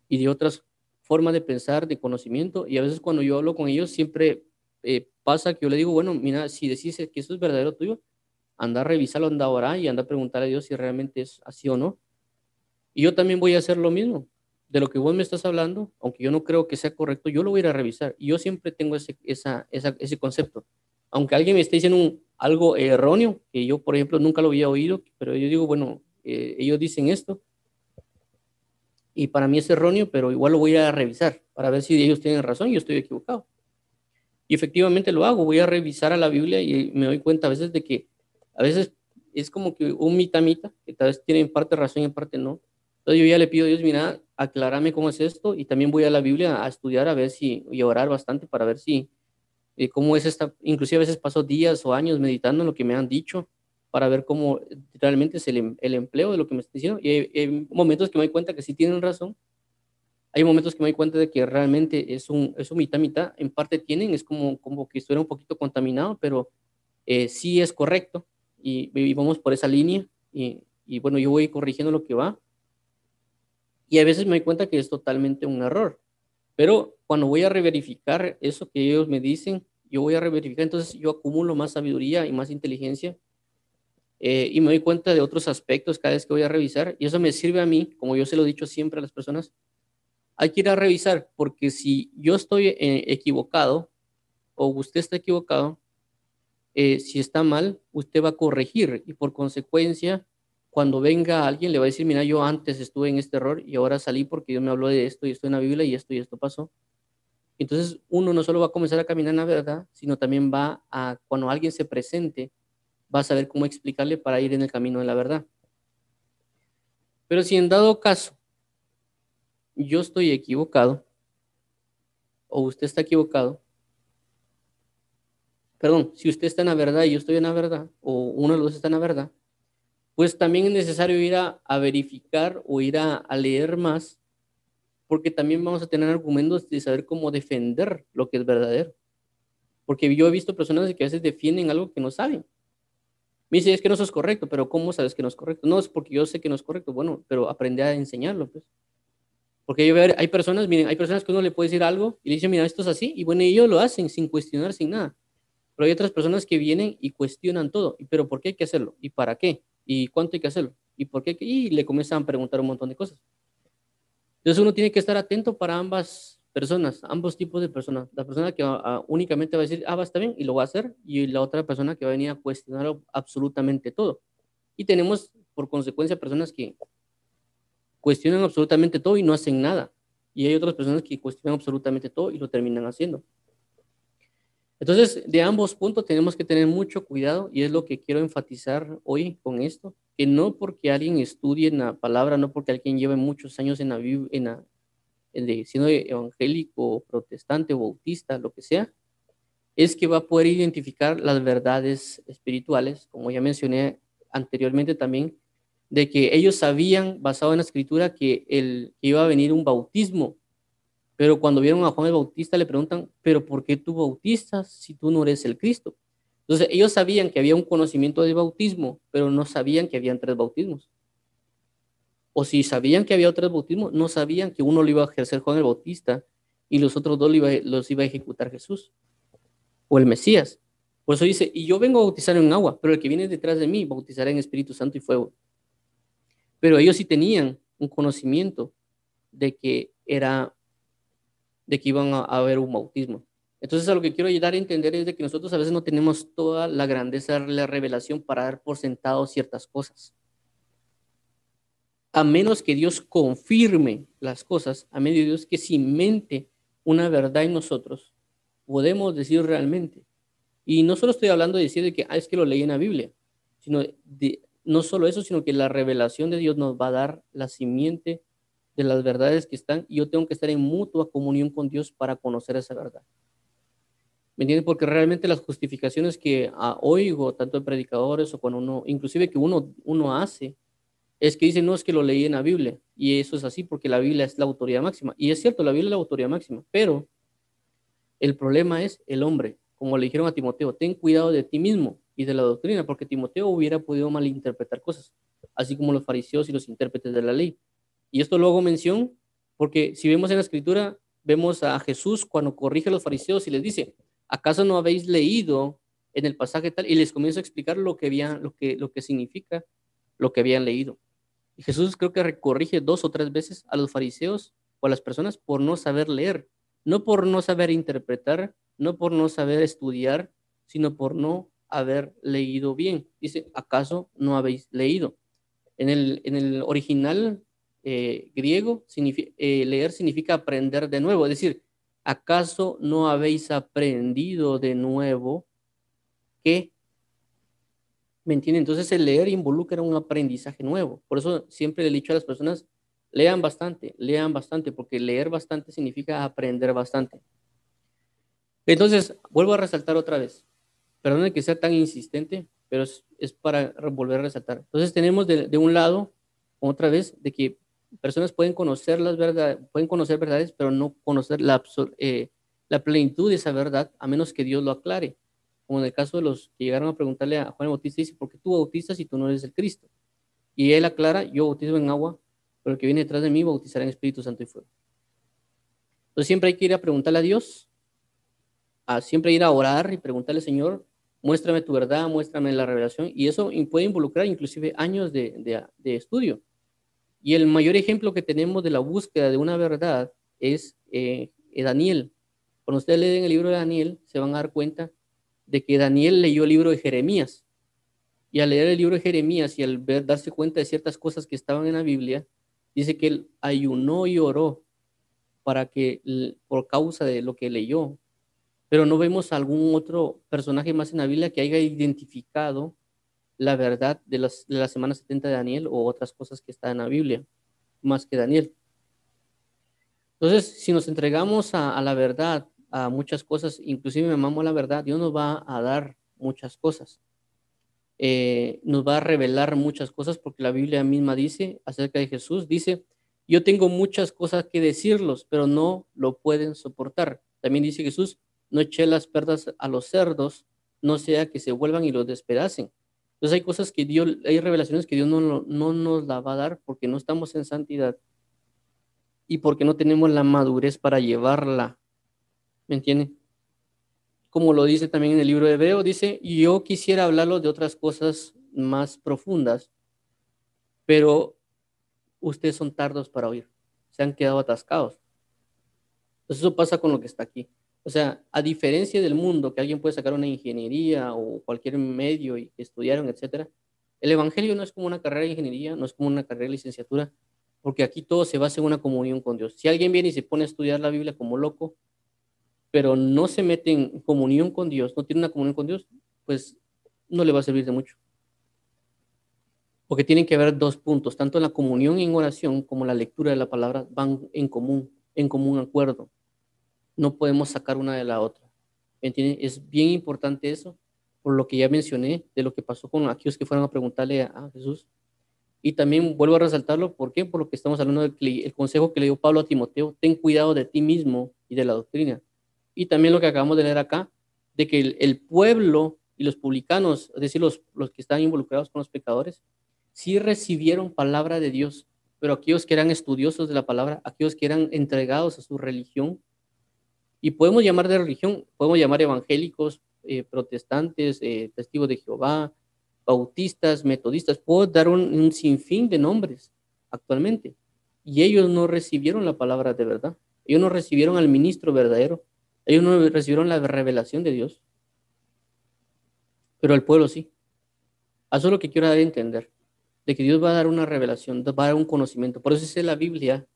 y de otras formas de pensar, de conocimiento. Y a veces cuando yo hablo con ellos, siempre eh, pasa que yo le digo, bueno, mira, si decís que eso es verdadero tuyo, anda a revisarlo, anda a orar y anda a preguntar a Dios si realmente es así o no. Y yo también voy a hacer lo mismo. De lo que vos me estás hablando, aunque yo no creo que sea correcto, yo lo voy a ir a revisar. Y yo siempre tengo ese, esa, ese concepto. Aunque alguien me esté diciendo algo erróneo, que yo, por ejemplo, nunca lo había oído, pero yo digo, bueno, eh, ellos dicen esto, y para mí es erróneo, pero igual lo voy a revisar para ver si ellos tienen razón y yo estoy equivocado. Y efectivamente lo hago, voy a revisar a la Biblia y me doy cuenta a veces de que a veces es como que un mitamita, que tal vez tiene en parte razón y en parte no. Entonces yo ya le pido a Dios, mira, aclárame cómo es esto y también voy a la Biblia a estudiar a ver si, y a orar bastante para ver si, eh, cómo es esta, inclusive a veces paso días o años meditando en lo que me han dicho para ver cómo realmente es el, em, el empleo de lo que me están diciendo. Y hay, momentos que me doy cuenta que sí tienen razón. Hay momentos que me doy cuenta de que realmente es un, es un mitad, mitad. En parte tienen, es como, como que estuviera un poquito contaminado, pero eh, sí es correcto. Y, vamos por esa línea. Y, y bueno, yo voy corrigiendo lo que va. Y a veces me doy cuenta que es totalmente un error. Pero cuando voy a reverificar eso que ellos me dicen, yo voy a reverificar, entonces yo acumulo más sabiduría y más inteligencia eh, y me doy cuenta de otros aspectos cada vez que voy a revisar y eso me sirve a mí, como yo se lo he dicho siempre a las personas, hay que ir a revisar porque si yo estoy eh, equivocado o usted está equivocado, eh, si está mal, usted va a corregir y por consecuencia, cuando venga alguien le va a decir, mira, yo antes estuve en este error y ahora salí porque Dios me habló de esto y esto en la Biblia y esto y esto pasó. Entonces uno no solo va a comenzar a caminar en la verdad, sino también va a, cuando alguien se presente, va a saber cómo explicarle para ir en el camino de la verdad. Pero si en dado caso yo estoy equivocado o usted está equivocado, perdón, si usted está en la verdad y yo estoy en la verdad, o uno de los dos está en la verdad, pues también es necesario ir a, verificar o ir a, leer más, porque también vamos a tener argumentos de saber cómo defender lo que es verdadero. Porque yo he visto personas que a veces defienden algo que no saben. Me dice, es que no eso es correcto, pero ¿cómo sabes que no es correcto? No, es porque yo sé que no es correcto. Bueno, pero aprende a enseñarlo, pues. Porque yo hay personas, miren, hay personas que uno le puede decir algo y le dice, mira, esto es así, y bueno, ellos lo hacen sin cuestionar, sin nada. Pero hay otras personas que vienen y cuestionan todo. ¿Pero por qué hay que hacerlo? ¿Y para qué? ¿Y cuánto hay que hacerlo? ¿Y por qué? Y le comienzan a preguntar un montón de cosas. Entonces uno tiene que estar atento para ambas personas, ambos tipos de personas. La persona que únicamente va a decir, ah, va, está bien, y lo va a hacer, y la otra persona que va a venir a cuestionar absolutamente todo. Y tenemos, por consecuencia, personas que cuestionan absolutamente todo y no hacen nada. Y hay otras personas que cuestionan absolutamente todo y lo terminan haciendo. Entonces, de ambos puntos tenemos que tener mucho cuidado y es lo que quiero enfatizar hoy con esto, que no porque alguien estudie en la palabra, no porque alguien lleve muchos años en la, en la, de, siendo evangélico, protestante bautista, lo que sea, es que va a poder identificar las verdades espirituales, como ya mencioné anteriormente también, de que ellos sabían, basado en la escritura, que, el, iba a venir un bautismo, pero cuando vieron a Juan el Bautista le preguntan, pero ¿por qué tú bautistas si tú no eres el Cristo? Entonces ellos sabían que había un conocimiento de bautismo, pero no sabían que habían tres bautismos o si sabían que había otros bautismos, no sabían que uno lo iba a ejercer Juan el Bautista y los otros dos los iba a ejecutar Jesús o el Mesías. Por eso dice, y yo vengo a bautizar en agua, pero el que viene detrás de mí bautizará en Espíritu Santo y fuego. Pero ellos sí tenían un conocimiento de que era, de que iban a, haber un bautismo. Entonces a lo que quiero dar a entender es de que nosotros a veces no tenemos toda la grandeza de la revelación para dar por sentado ciertas cosas. A menos que Dios confirme las cosas, a medio de Dios que cimente una verdad en nosotros, podemos decir realmente. Y no solo estoy hablando de decir de que ah, es que lo leí en la Biblia, sino de, no solo eso, sino que la revelación de Dios nos va a dar la simiente de las verdades que están y yo tengo que estar en mutua comunión con Dios para conocer esa verdad. ¿Me entiendes? Porque realmente las justificaciones que ah, oigo, tanto de predicadores o cuando uno, inclusive que uno, uno hace, es que dicen, no, es que lo leí en la Biblia. Y eso es así porque la Biblia es la autoridad máxima. Y es cierto, la Biblia es la autoridad máxima, pero el problema es el hombre. Como le dijeron a Timoteo, ten cuidado de ti mismo y de la doctrina, porque Timoteo hubiera podido malinterpretar cosas, así como los fariseos y los intérpretes de la ley. Y esto luego mención, porque si vemos en la escritura, vemos a Jesús cuando corrige a los fariseos y les dice, ¿acaso no habéis leído en el pasaje tal? Y les comienza a explicar lo que, había, lo que, lo que significa lo que habían leído. Y Jesús creo que corrige dos o tres veces a los fariseos o a las personas por no saber leer, no por no saber interpretar, no por no saber estudiar, sino por no haber leído bien. Dice, ¿acaso no habéis leído? En el, en el original eh, griego, eh, leer significa aprender de nuevo, es decir, ¿acaso no habéis aprendido de nuevo que ¿Me entienden? Entonces el leer involucra un aprendizaje nuevo. Por eso siempre le he dicho a las personas, lean bastante, lean bastante, porque leer bastante significa aprender bastante. Entonces, vuelvo a resaltar otra vez. Perdón que sea tan insistente, pero es, para volver a resaltar. Entonces tenemos de, un lado, otra vez, de que personas pueden conocer las verdades, pueden conocer verdades, pero no conocer la, eh, la plenitud de esa verdad, a menos que Dios lo aclare como en el caso de los que llegaron a preguntarle a Juan Bautista, dice, ¿por qué tú bautizas si tú no eres el Cristo? Y él aclara, yo bautizo en agua, pero el que viene detrás de mí bautizará en Espíritu Santo y fuego. Entonces siempre hay que ir a preguntarle a Dios, a siempre ir a orar y preguntarle, Señor, muéstrame tu verdad, muéstrame la revelación, y eso puede involucrar inclusive años de, estudio. Y el mayor ejemplo que tenemos de la búsqueda de una verdad es eh, Daniel. Cuando ustedes leen el libro de Daniel, se van a dar cuenta de que Daniel leyó el libro de Jeremías. Y al leer el libro de Jeremías y al ver, darse cuenta de ciertas cosas que estaban en la Biblia, dice que él ayunó y oró para que, por causa de lo que leyó. Pero no vemos algún otro personaje más en la Biblia que haya identificado la verdad de, las, de la semana 70 de Daniel o otras cosas que están en la Biblia, más que Daniel. Entonces, si nos entregamos a, la verdad a muchas cosas, inclusive me mamo la verdad, Dios nos va a dar muchas cosas. Eh, nos va a revelar muchas cosas porque la Biblia misma dice acerca de Jesús, dice, yo tengo muchas cosas que decirlos, pero no lo pueden soportar. También dice Jesús, no eché las perdas a los cerdos, no sea que se vuelvan y los despedacen. Entonces hay cosas que Dios, hay revelaciones que Dios no, no nos la va a dar porque no estamos en santidad y porque no tenemos la madurez para llevarla ¿Me entiende? Como lo dice también en el libro de Hebreo, dice, yo quisiera hablarlo de otras cosas más profundas, pero ustedes son tardos para oír, se han quedado atascados. Entonces eso pasa con lo que está aquí. O sea, a diferencia del mundo, que alguien puede sacar una ingeniería o cualquier medio y estudiaron, etcétera, el evangelio no es como una carrera de ingeniería, no es como una carrera de licenciatura, porque aquí todo se basa en una comunión con Dios. Si alguien viene y se pone a estudiar la Biblia como loco, pero no se mete en comunión con Dios, no tiene una comunión con Dios, pues no le va a servir de mucho. Porque tienen que haber dos puntos, tanto la comunión en oración como la lectura de la palabra van en común, en común acuerdo. No podemos sacar una de la otra. ¿Entienden? Es bien importante eso, por lo que ya mencioné, de lo que pasó con aquellos que fueron a preguntarle a, Jesús. Y también vuelvo a resaltarlo, ¿por qué? Por lo que estamos hablando del consejo que le dio Pablo a Timoteo, ten cuidado de ti mismo y de la doctrina y también lo que acabamos de leer acá, de que el, pueblo y los publicanos, es decir, los, los que están involucrados con los pecadores, sí recibieron palabra de Dios, pero aquellos que eran estudiosos de la palabra, aquellos que eran entregados a su religión, y podemos llamar de religión, podemos llamar evangélicos, eh, protestantes, eh, testigos de Jehová, bautistas, metodistas, puedo dar un, un, sinfín de nombres actualmente. Y ellos no recibieron la palabra de verdad. Ellos no recibieron al ministro verdadero Ellos no recibieron la revelación de Dios, pero el pueblo sí. Eso es lo que quiero dar a entender, de que Dios va a dar una revelación, va a dar un conocimiento. Por eso dice la Biblia,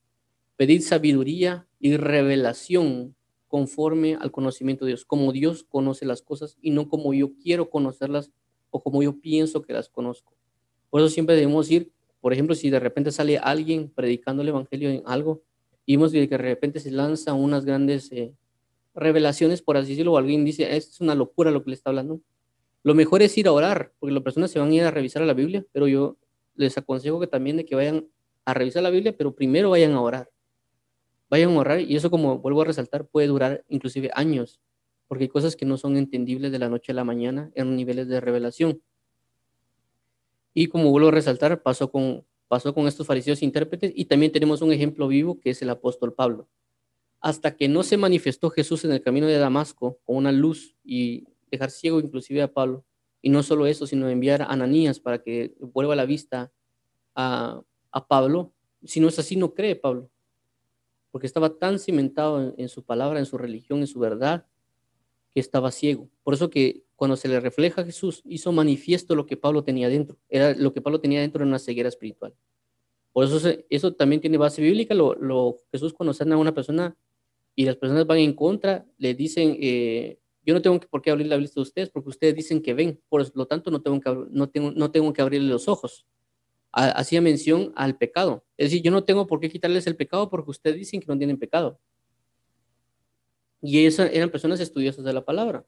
pedir sabiduría y revelación conforme al conocimiento de Dios, como Dios conoce las cosas y no como yo quiero conocerlas o como yo pienso que las conozco. Por eso siempre debemos ir, por ejemplo, si de repente sale alguien predicando el Evangelio en algo, y vemos que de repente se lanzan unas grandes eh, revelaciones, por así decirlo, o alguien dice, es una locura lo que le está hablando. Lo mejor es ir a orar, porque las personas se van a ir a revisar a la Biblia, pero yo les aconsejo que también de que vayan a revisar la Biblia, pero primero vayan a orar. Vayan a orar y eso, como vuelvo a resaltar, puede durar inclusive años, porque hay cosas que no son entendibles de la noche a la mañana en niveles de revelación. Y como vuelvo a resaltar, pasó con, pasó con estos fariseos intérpretes y también tenemos un ejemplo vivo que es el apóstol Pablo. Hasta que no se manifestó Jesús en el camino de Damasco con una luz y dejar ciego inclusive a Pablo. Y no solo eso, sino enviar a Ananías para que vuelva la vista a, a Pablo. Si no es así, no cree Pablo. Porque estaba tan cimentado en su palabra, en su religión, en su verdad, que estaba ciego. Por eso que cuando se le refleja a Jesús, hizo manifiesto lo que Pablo tenía dentro. Era lo que Pablo tenía dentro en una ceguera espiritual. Por eso eso también tiene base bíblica. Lo, Jesús cuando sana a una persona y las personas van en contra, le dicen, eh, yo no tengo por qué abrir la vista de ustedes porque ustedes dicen que ven, por lo tanto no tengo que, no tengo, no tengo que abrirle los ojos. Hacía mención al pecado. Es decir, yo no tengo por qué quitarles el pecado porque ustedes dicen que no tienen pecado. Y esas eran personas estudiosas de la palabra.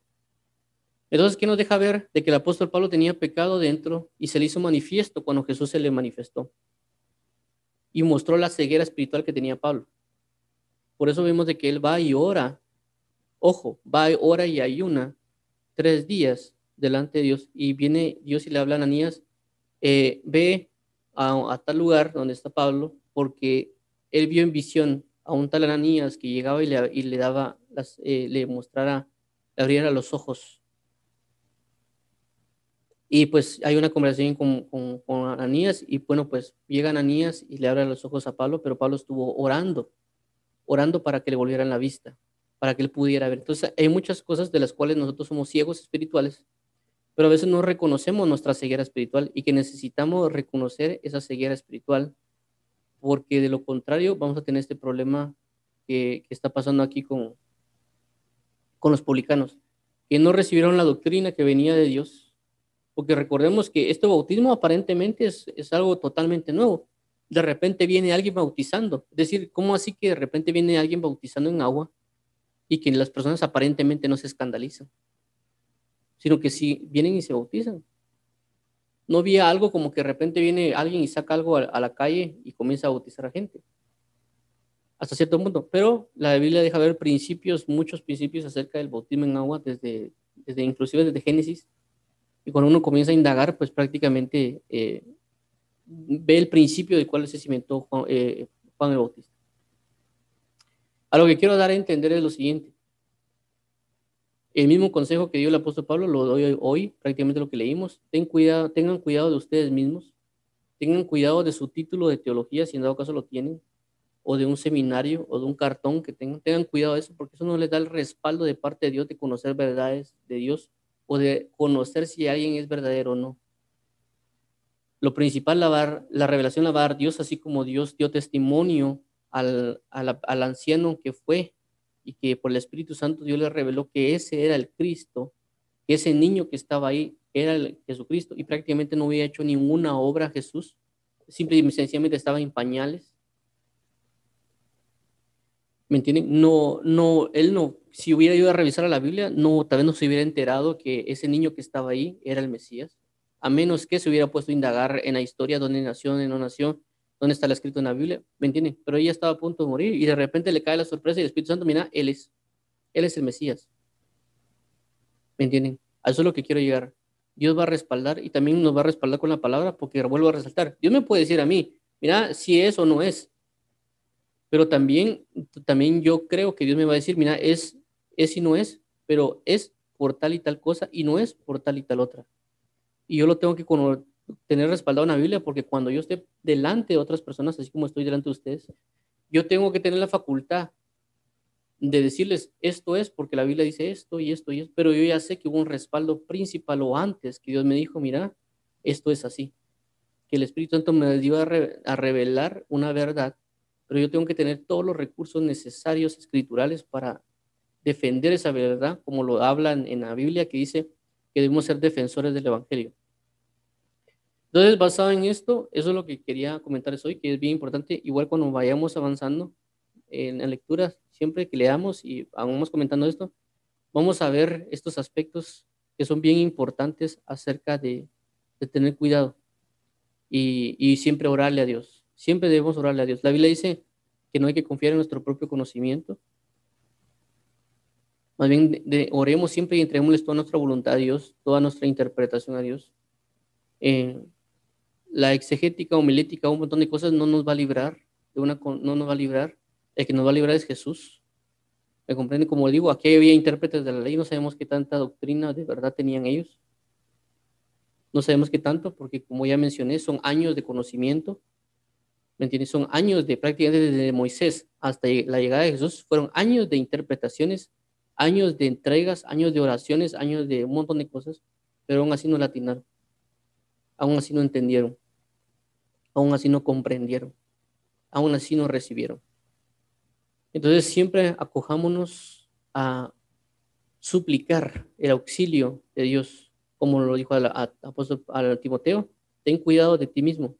Entonces, ¿qué nos deja ver de que el apóstol Pablo tenía pecado dentro y se le hizo manifiesto cuando Jesús se le manifestó? Y mostró la ceguera espiritual que tenía Pablo. Por eso vemos de que él va y ora. Ojo, va, ora y ayuna tres días delante de Dios. Y viene Dios y le habla a Ananías, eh, ve a, tal lugar donde está Pablo, porque él vio en visión a un tal Ananías que llegaba y le, daba, las, eh, le mostrara, le abriera los ojos. Y pues hay una conversación con, con, con, Ananías y bueno, pues llega Ananías y le abre los ojos a Pablo, pero Pablo estuvo orando, orando para que le volvieran la vista, para que él pudiera ver. Entonces hay muchas cosas de las cuales nosotros somos ciegos espirituales, pero a veces no reconocemos nuestra ceguera espiritual y que necesitamos reconocer esa ceguera espiritual porque de lo contrario vamos a tener este problema que, está pasando aquí con, con los publicanos, que no recibieron la doctrina que venía de Dios, porque recordemos que este bautismo aparentemente es, es algo totalmente nuevo. De repente viene alguien bautizando, es decir, ¿cómo así que de repente viene alguien bautizando en agua y que las personas aparentemente no se escandalizan? Sino que si vienen y se bautizan no había algo como que de repente viene alguien y saca algo a, la calle y comienza a bautizar a gente. Hasta cierto punto. Pero la Biblia deja ver principios, muchos principios acerca del bautismo en agua, desde, desde inclusive desde Génesis. Y cuando uno comienza a indagar, pues prácticamente eh, ve el principio del cual se cimentó Juan, eh, Juan el Bautista. A lo que quiero dar a entender es lo siguiente. El mismo consejo que dio el apóstol Pablo lo doy hoy, prácticamente lo que leímos. Ten cuidado, tengan cuidado de ustedes mismos. Tengan cuidado de su título de teología, si en dado caso lo tienen, o de un seminario, o de un cartón que tengan. Tengan cuidado de eso, porque eso no les da el respaldo de parte de Dios de conocer verdades de Dios o de conocer si alguien es verdadero o no. Lo principal, la, la revelación la va a dar Dios, así como Dios dio testimonio al, al anciano que fue y que por el Espíritu Santo Dios le reveló que ese era el Cristo, que ese niño que estaba ahí era el Jesucristo y prácticamente no había hecho ninguna obra Jesús, simple y sencillamente estaba en pañales. ¿Me entienden? No, no, él no, si hubiera ido a revisar la Biblia, no, tal vez no se hubiera enterado que ese niño que estaba ahí era el Mesías, a menos que se hubiera puesto a indagar en la historia, dónde nació, dónde no nació, dónde está escrito en la Biblia, ¿me entienden? Pero ella estaba a punto de morir y de repente le cae la sorpresa y el Espíritu Santo, mira, Él es, Él es el Mesías. ¿Me entienden? A eso es lo que quiero llegar. Dios va a respaldar y también nos va a respaldar con la palabra porque vuelvo a resaltar. Dios me puede decir a mí, mira, si es o no es. Pero también, también yo creo que Dios me va a decir, mira, es, es y no es, pero es por tal y tal cosa y no es por tal y tal otra. Y yo lo tengo que tener respaldado en la Biblia, porque cuando yo esté delante de otras personas, así como estoy delante de ustedes, yo tengo que tener la facultad de decirles esto es porque la Biblia dice esto y esto y esto, pero yo ya sé que hubo un respaldo principal o antes que Dios me dijo, mira, esto es así, que el Espíritu Santo me dio a, a revelar una verdad, pero yo tengo que tener todos los recursos necesarios escriturales para defender esa verdad, como lo hablan en la Biblia, que dice que debemos ser defensores del Evangelio. Entonces, basado en esto, eso es lo que quería comentarles hoy, que es bien importante, igual cuando vayamos avanzando en la lectura, siempre que leamos y vamos comentando esto, vamos a ver estos aspectos que son bien importantes acerca de, tener cuidado y, y, siempre orarle a Dios. Siempre debemos orarle a Dios. La Biblia dice que no hay que confiar en nuestro propio conocimiento, más bien de, oremos siempre y entreguémosles toda nuestra voluntad a Dios, toda nuestra interpretación a Dios. Eh, la exegética, homilética, un montón de cosas no nos va a librar, de una, no nos va a librar. El que nos va a librar es Jesús. ¿Me comprende? Como digo, aquí había intérpretes de la ley, no sabemos qué tanta doctrina de verdad tenían ellos. No sabemos qué tanto, porque como ya mencioné, son años de conocimiento. ¿Me entiendes? Son años de prácticamente desde Moisés hasta la llegada de Jesús, fueron años de interpretaciones años de entregas, años de oraciones, años de un montón de cosas, pero aún así no latinaron, aún así no entendieron, aún así no comprendieron, aún así no recibieron. Entonces siempre acojámonos a suplicar el auxilio de Dios, como lo dijo al, apóstol Timoteo, ten cuidado de ti mismo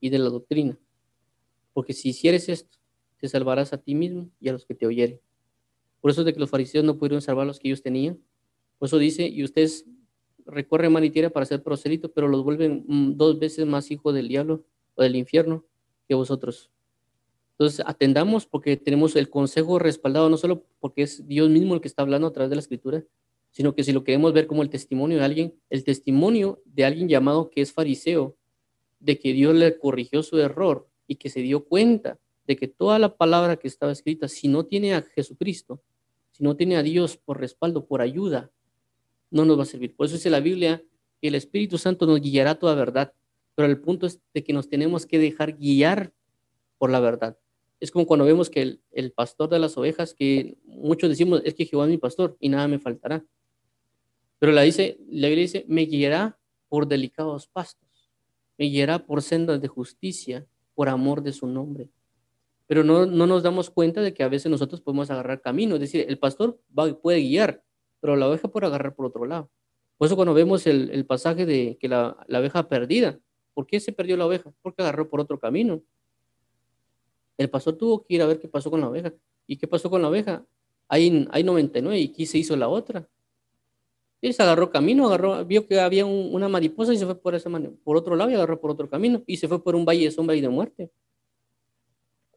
y de la doctrina, porque si hicieres esto, te salvarás a ti mismo y a los que te oyeren. Por eso es de que los fariseos no pudieron salvar los que ellos tenían. Por eso dice, y ustedes recorren mar para ser proselitos, pero los vuelven mm, dos veces más hijos del diablo o del infierno que vosotros. Entonces, atendamos porque tenemos el consejo respaldado, no solo porque es Dios mismo el que está hablando a través de la escritura, sino que si lo queremos ver como el testimonio de alguien, el testimonio de alguien llamado que es fariseo, de que Dios le corrigió su error y que se dio cuenta de que toda la palabra que estaba escrita, si no tiene a Jesucristo, si no tiene a Dios por respaldo, por ayuda, no nos va a servir. Por eso dice la Biblia que el Espíritu Santo nos guiará a toda verdad, pero el punto es de que nos tenemos que dejar guiar por la verdad. Es como cuando vemos que el, pastor de las ovejas, que muchos decimos, es que Jehová es mi pastor y nada me faltará. Pero la, dice, la Biblia dice, me guiará por delicados pastos, me guiará por sendas de justicia, por amor de su nombre pero no, nos damos cuenta de que a veces nosotros podemos agarrar camino, es decir, el pastor puede guiar, pero la oveja puede agarrar por otro lado. Por eso cuando vemos el, pasaje de que la, la, oveja perdida, ¿por qué se perdió la oveja? Porque agarró por otro camino. El pastor tuvo que ir a ver qué pasó con la oveja. ¿Y qué pasó con la oveja? Hay, hay 99 y aquí se hizo la otra. Él se agarró camino, agarró, vio que había una mariposa y se fue por, esa por otro lado y agarró por otro camino y se fue por un valle de sombra y de muerte.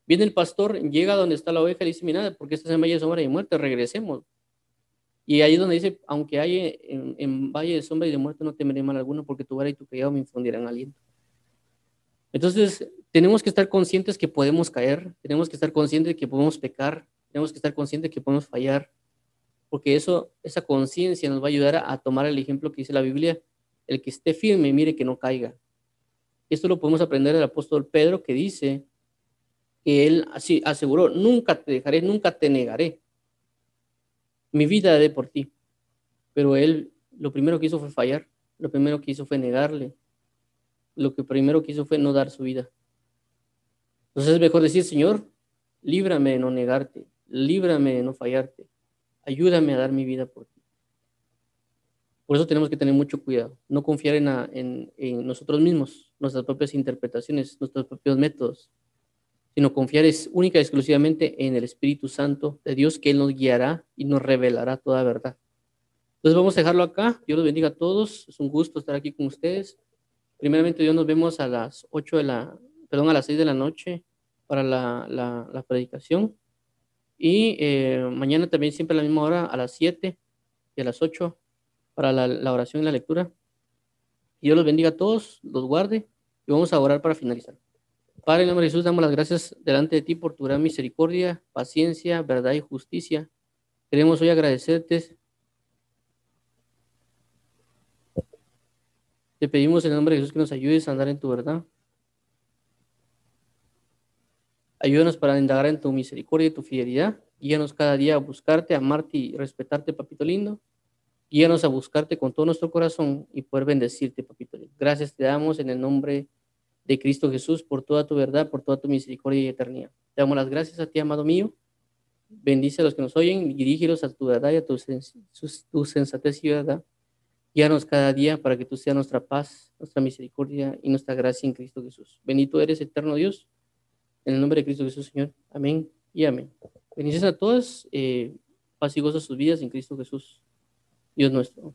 Viene el pastor, llega donde está la oveja y dice, mira, porque estás en valle de sombra y muerte, regresemos. Y ahí es donde dice, aunque hay en, valle de sombra y de muerte, no temeré mal alguno, porque tu vara y tu callado me infundirán aliento. Entonces, tenemos que estar conscientes que podemos caer, tenemos que estar conscientes de que podemos pecar, tenemos que estar conscientes de que podemos fallar, porque eso, esa conciencia nos va a ayudar a, a, tomar el ejemplo que dice la Biblia, el que esté firme, mire que no caiga. Esto lo podemos aprender del apóstol Pedro, que dice que él así aseguró, nunca te dejaré, nunca te negaré. Mi vida de por ti. Pero él lo primero que hizo fue fallar, lo primero que hizo fue negarle, lo que primero que hizo fue no dar su vida. Entonces es mejor decir, Señor, líbrame de no negarte, líbrame de no fallarte, ayúdame a dar mi vida por ti. Por eso tenemos que tener mucho cuidado, no confiar en, en nosotros mismos, nuestras propias interpretaciones, nuestros propios métodos, sino confiar es única y exclusivamente en el Espíritu Santo de Dios, que Él nos guiará y nos revelará toda verdad. Entonces vamos a dejarlo acá. Dios los bendiga a todos. Es un gusto estar aquí con ustedes. Primeramente, Dios nos vemos a las 8 de la, perdón, a las 6 de la noche para la, la, predicación. Y eh, mañana también siempre a la misma hora, a las 7 y a las 8 para la, la oración y la lectura. Dios los bendiga a todos, los guarde y vamos a orar para finalizar. Padre, en nombre de Jesús, damos las gracias delante de ti por tu gran misericordia, paciencia, verdad y justicia. Queremos hoy agradecerte. Te pedimos en el nombre de Jesús que nos ayudes a andar en tu verdad. Ayúdanos para indagar en tu misericordia y tu fidelidad Guíanos cada día a buscarte, amarte y respetarte, papito lindo. Guíanos a buscarte con todo nuestro corazón y poder bendecirte, papito lindo. Gracias te damos en el nombre de Cristo Jesús por toda tu verdad, por toda tu misericordia y eternidad. Te damos las gracias a ti, amado mío. Bendice a los que nos oyen y dirígelos a tu verdad y a tu, tu sensatez y verdad. Guíanos cada día para que tú seas nuestra paz, nuestra misericordia y nuestra gracia en Cristo Jesús. Bendito eres, eterno Dios. En el nombre de Cristo Jesús, Señor. Amén y amén. Bendiciones a todos. Eh, paz y gozo sus vidas en Cristo Jesús. Dios nuestro.